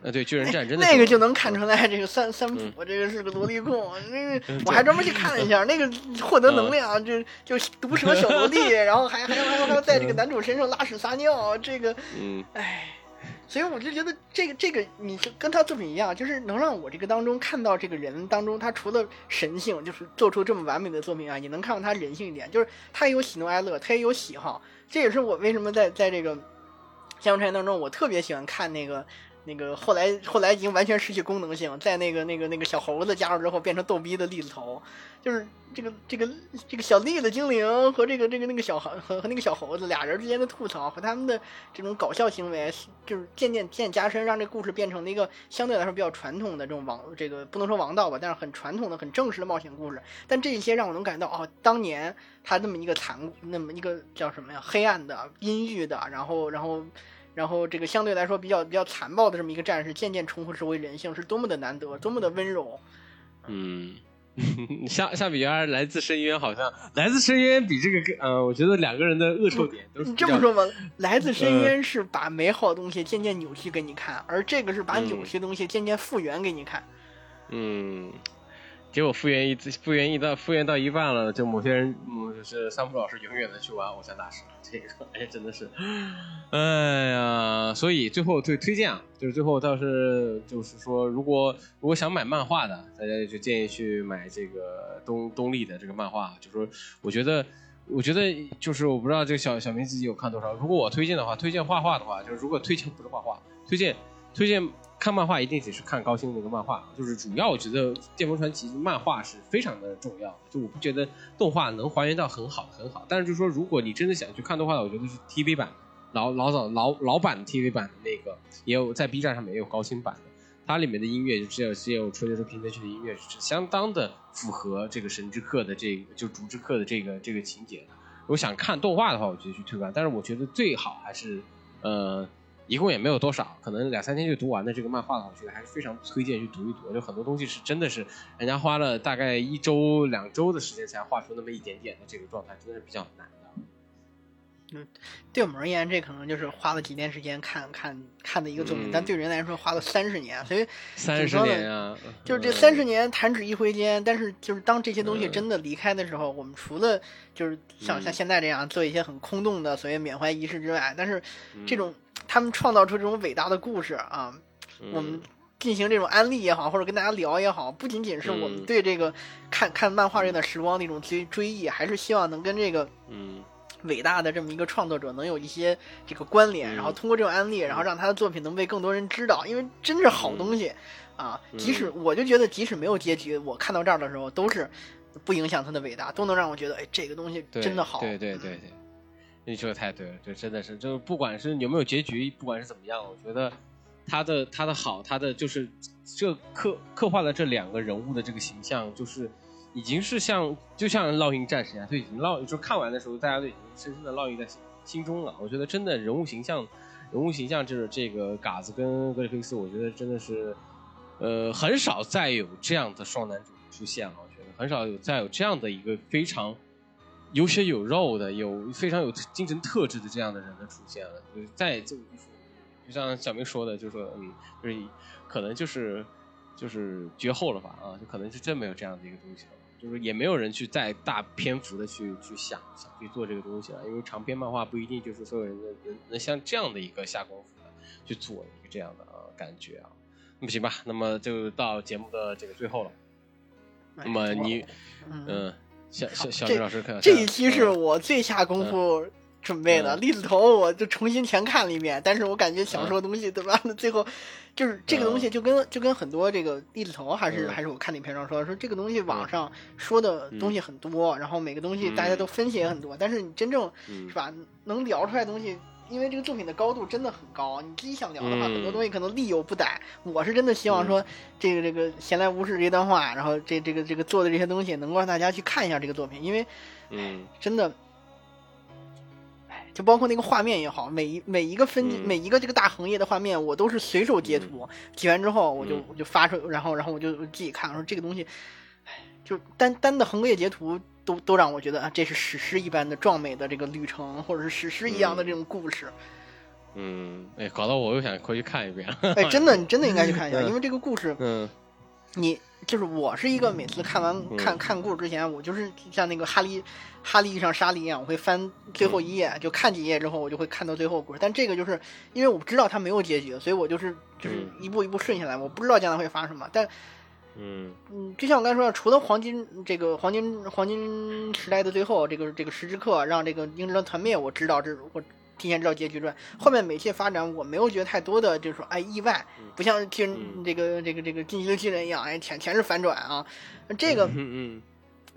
呃，对巨人战争那个就能看出来，这个三三浦这个是个萝莉控。那个我还专门去看了一下，那个获得能量就就毒蛇小萝莉，然后还还要还要还要在这个男主身上拉屎撒尿，这个，嗯，哎，所以我就觉得这个这个你跟他作品一样，就是能让我这个当中看到这个人当中，他除了神性，就是做出这么完美的作品啊，也能看到他人性一点，就是他也有喜怒哀乐，他也有喜好。这也是我为什么在在这个相传当中，我特别喜欢看那个。那个后来后来已经完全失去功能性，在那个那个那个小猴子加入之后，变成逗逼的栗子头，就是这个这个这个小栗子精灵和这个这个那个小猴和和那个小猴子俩人之间的吐槽和他们的这种搞笑行为，就是渐渐渐加深，让这故事变成了一个相对来说比较传统的这种王这个不能说王道吧，但是很传统的很正式的冒险故事。但这一些让我能感到哦，当年他那么一个残那么一个叫什么呀，黑暗的阴郁的，然后然后。然后这个相对来说比较比较残暴的这么一个战士，渐渐重回人性，是多么的难得，多么的温柔。嗯，相相比而来自深渊，好像来自深渊比这个更，呃，我觉得两个人的恶臭点都是你这么说吧。来自深渊是把美好的东西渐渐扭曲给你看，而这个是把扭曲的东西渐渐复原给你看。嗯。结果复原一复原一到复原到一半了，就某些人，嗯，就是三浦老师永远的去玩偶像大师，这个哎真的是，哎呀，所以最后推推荐啊，就是最后倒是就是说，如果如果想买漫画的，大家就建议去买这个东东立的这个漫画，就说我觉得我觉得就是我不知道这个小小明自己有看多少，如果我推荐的话，推荐画画的话，就是如果推荐不是画画，推荐推荐。看漫画一定得是看高清那个漫画，就是主要我觉得《电风传奇》漫画是非常的重要，就我不觉得动画能还原到很好很好，但是就是说如果你真的想去看动画的，我觉得是 TV 版老老早老老版的 TV 版的那个也有在 B 站上面也有高清版的，它里面的音乐就只有只有春节平台区的音乐是相当的符合这个神之客的这个就竹之客的这个这个情节的。如果想看动画的话，我觉得去推广，但是我觉得最好还是呃。一共也没有多少，可能两三天就读完的这个漫画的话，我觉得还是非常推荐去读一读。就很多东西是真的是，人家花了大概一周两周的时间才画出那么一点点的这个状态，真的是比较难的。对我们而言，这可能就是花了几天时间看看看的一个作品，嗯。但对人来说花了三十年，所以三十年啊，就是这嗯。三十年弹指一挥间。但是就是当这些东西嗯。真的离开的时候，我们除了就是像像嗯现在这样做一些很空洞的所谓缅怀仪式之外，但是嗯。这种他们创造出这种伟大的故事啊，我们嗯。进行这种安利也好，或者跟大家聊也好，不仅仅是我们嗯。对这个看看漫画这段时光的一种追追忆，还是希望能跟这个嗯伟大的这么一个创作者能有一些这个关联，嗯然后通过这种案例，然后让他的作品能被更多人知道，因为真是好东西啊！嗯即使我就觉得，即使没有结局，我看到这儿的时候，都是不影响他的伟大，都能让我觉得，哎，这个东西真的好。对对对对，你说的太对了，这真的是，就是不管是有没有结局，不管是怎么样，我觉得他的他的好，他的就是这刻刻画的这两个人物的这个形象，就是已经是像就像烙印战士一样，就已经烙，就看完的时候，大家都已经深深的烙印在心心中了。我觉得真的人物形象，人物形象就是这个嘎子跟格里菲斯，我觉得真的是，呃，很少再有这样的双男主出现了。我觉得很少有再有这样的一个非常有血有肉的、有非常有精神特质的这样的人的出现了。就是在这就像小明说的，就是说，嗯，就是可能就是就是绝后了吧啊，就可能是真没有这样的一个东西了。就是也没有人去再大篇幅的去去想想去做这个东西了，因为长篇漫画不一定就是所有人的能能像这样的一个下功夫的去做一个这样的啊感觉啊。那么行吧，那么就到节目的这个最后了。哎那么你，嗯，嗯，小小小这明老师看这一期是嗯我最下功夫准备的，嗯。栗子头我就重新全看了一遍，但是我感觉想说的东西，对吧？最后就是这个东西就跟就跟很多这个栗子头还是嗯。还是我看那篇上说说这个东西网上说的东西很多，然后每个东西大家都分析也很多，但是你真正嗯。是吧能聊出来的东西。因为这个作品的高度真的很高，你自己想聊的话，嗯很多东西可能力有不逮。我是真的希望说，这个这个闲来无事这段话，然后这这个这个做的这些东西，能够让大家去看一下这个作品，因为嗯。真的，哎，就包括那个画面也好，每一每一个分、嗯。每一个这个大横页的画面，我都是随手截图，截完之后我就、嗯。我就发出，然后然后我就自己看，我说这个东西，哎，就单单的横页截图都都让我觉得啊，这是史诗一般的壮美的这个旅程，或者是史诗一样的这种故事。嗯，哎，搞得我又想回去看一遍。了。哎，真的，你真的应该去看一下，嗯。因为这个故事，嗯。你就是我是一个每次看完看看故事之前，我就是像那个哈利哈利遇上沙莉一样，我会翻最后一页，就看几页之后，我就会看到最后故事。但这个就是因为我知道它没有结局，所以我就是就是嗯一步一步顺下来，我不知道将来会发生什么。但嗯嗯，就像我刚才说的，除了黄金这个黄金黄金时代的最后，这个这个十之刻让这个鹰之狼团灭，我知道这我提前知道结局之外，后面每期发展我没有觉得太多的就是说哎意外，不像巨人嗯这个这个这个进击的巨人一样，哎全全是反转啊，这个。嗯嗯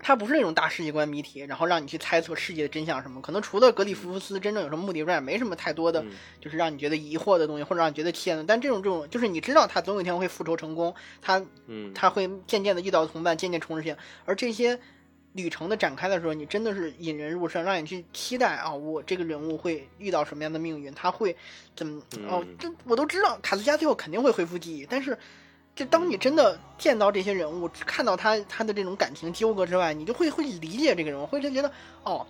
它不是那种大世界观谜题，然后让你去猜测世界的真相什么。可能除了格里夫斯真正有什么目的之外，没什么太多的嗯，就是让你觉得疑惑的东西，或者让你觉得气焰的。但这种这种，就是你知道他总有一天会复仇成功，他嗯，他会渐渐的遇到同伴，渐渐重拾性。而这些旅程的展开的时候，你真的是引人入胜，让你去期待啊，我这个人物会遇到什么样的命运，他会怎么哦嗯，这我都知道，卡斯加最后肯定会恢复记忆，但是。就当你真的见到这些人物，看到他他的这种感情纠葛之外，你就会会理解这个人物，会就觉得哦，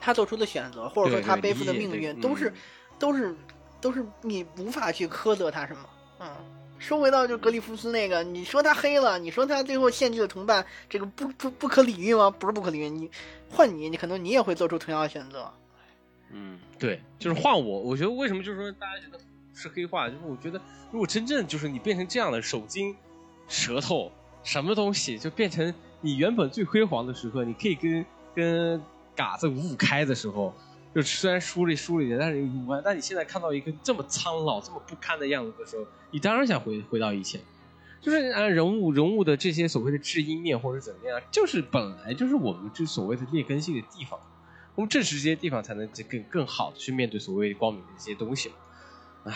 他做出的选择，或者说他背负的命运，都是嗯都是都是你无法去苛责他什么。嗯，说回到就格里夫斯那个，你说他黑了，你说他最后献祭了同伴，这个不不不可理喻吗？不是不可理喻，你换你，你可能你也会做出同样的选择。嗯，对，就是换我，我觉得为什么就是说大家觉得是黑化，就是我觉得如果真正就是你变成这样的手筋、舌头什么东西，就变成你原本最辉煌的时刻，你可以跟跟嘎子五五开的时候，就虽然输了输了一点，但是五万，但你现在看到一个这么苍老、这么不堪的样子的时候，你当然想回回到以前。就是按人物人物的这些所谓的至阴面或者怎么样，就是本来就是我们这所谓的劣根性的地方。我们正视这些地方，才能更更好的去面对所谓光明的这些东西嘛。唉，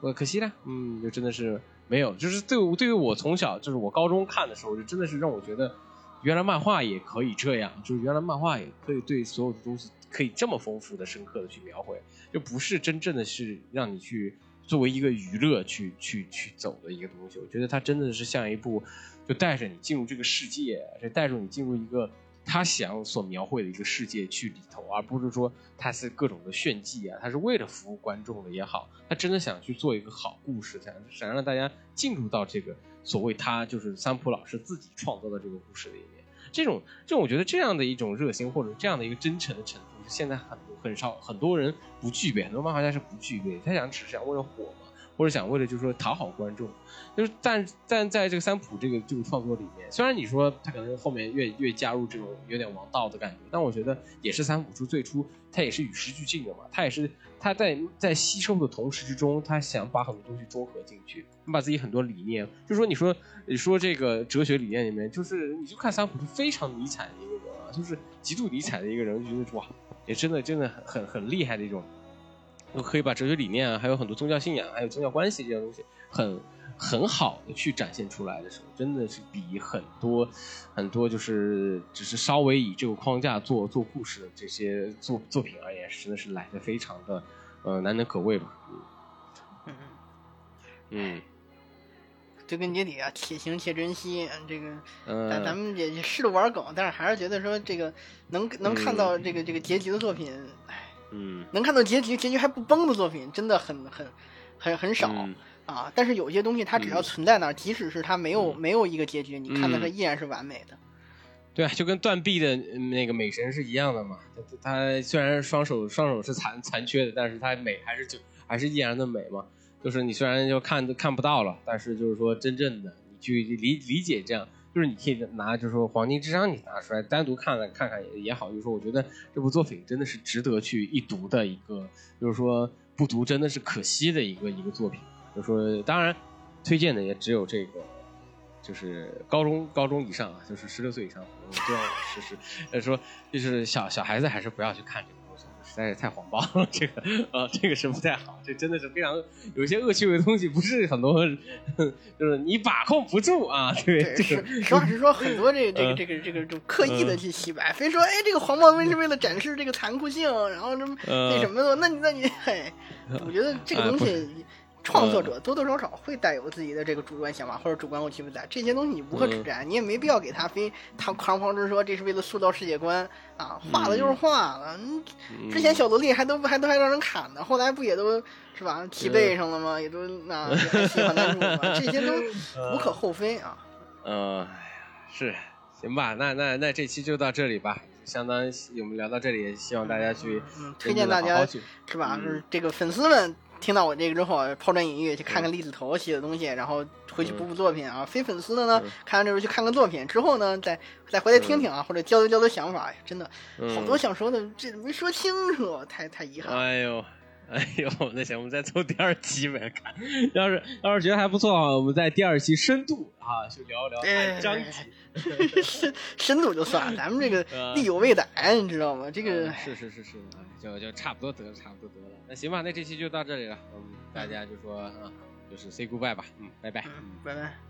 我可惜了，嗯，就真的是没有，就是对对于我从小就是我高中看的时候，就真的是让我觉得，原来漫画也可以这样，就是原来漫画也可以对所有的东西可以这么丰富的、深刻的去描绘，就不是真正的是让你去作为一个娱乐去去去走的一个东西。我觉得它真的是像一部，就带着你进入这个世界，就带着你进入一个。他想所描绘的一个世界去里头，而不是说他是各种的炫技啊，他是为了服务观众的也好，他真的想去做一个好故事，想想让大家进入到这个所谓他就是三浦老师自己创造的这个故事里面。这种这种，我觉得这样的一种热心或者这样的一个真诚的程度，是现在很多很少很多人不具备，很多漫画家是不具备。他想只是想为了火，或者想为了就是说讨好观众。就是但但在这个三浦这个这个创作里面，虽然你说他可能后面越越加入这种有点王道的感觉，但我觉得也是三浦出最初他也是与时俱进的嘛，他也是他在在吸收的同时之中，他想把很多东西综合进去，把自己很多理念，就说你说你说这个哲学理念里面，就是你就看三浦是非常尼采的一个人啊，就是极度尼采的一个人，就觉得哇，也真的真的很很很厉害的一种，可以把哲学理念啊，还有很多宗教信仰，还有宗教关系这些东西很。很好的去展现出来的时候，真的是比很多很多就是只是稍微以这个框架做做故事的这些作作品而言，真的是来的非常的呃难能可贵吧。嗯嗯，归根结底啊，且行且珍惜。这个，咱咱们也试着玩梗，但是还是觉得说这个能能看到这个这个结局的作品，哎，嗯，能看到结局结局还不崩的作品，真的很很很很少。啊！但是有些东西它只要存在那儿，即使是它没有没有一个结局，你看到它依然是完美的。对啊，就跟断臂的那个美神是一样的嘛。他虽然双手双手是残残缺的，但是他美还是就还是依然的美嘛。就是你虽然就看都看不到了，但是就是说真正的你去理理解这样，就是你可以拿就是说黄金智商你拿出来单独看看看看也也好。就是说我觉得这部作品真的是值得去一读的一个，就是说不读真的是可惜的一个一个作品。就是说当然，推荐的也只有这个，就是高中高中以上啊，就是十六岁以上，这样是是，呃说就是小小孩子还是不要去看这个，实在是太黄暴了，这个呃这个是不太好，这真的是非常有些恶趣味的东西，不是很多，就是你把控不住啊，对，实实话实说，很多这 个这个这个这个就刻意的去洗白，非说哎这个黄暴为是为了展示这个残酷性，然后什么那什么的，那你那你嘿，我觉得这个东西。创作者多多少少会带有自己的这个主观想法或者主观问题在，这些东西你无可指摘，你也没必要给他非他狂狂之说这是为了塑造世界观啊，画了就是画了。之前小萝莉还都还都还让人砍呢，后来不也都是吧骑背上了吗？也都那喜欢男主嘛，这些都无可厚非啊。嗯，是行吧？那那那这期就到这里吧，相当我们聊到这里，希望大家去嗯推荐大家是吧？是这个粉丝们。听到我这个之后，抛砖引玉，去看看栗子头写的东西，然后回去补补作品啊。非粉丝的呢，看完这后去看看作品，之后呢，再再回来听听啊，或者交流交流想法。真的，好多想说的，这没说清楚，太太遗憾。哎呦。哎呦，那行，我们再做第二期呗，看，要是要是觉得还不错啊，我们在第二期深度啊，就聊一聊章节，深深度就算了，咱们这个 力有未逮，你知道吗？这个是是是是，就就差不多得了，差不多得了。那行吧，那这期就到这里了，嗯，大家就说啊，就是 say goodbye 吧，嗯，拜拜，嗯拜拜。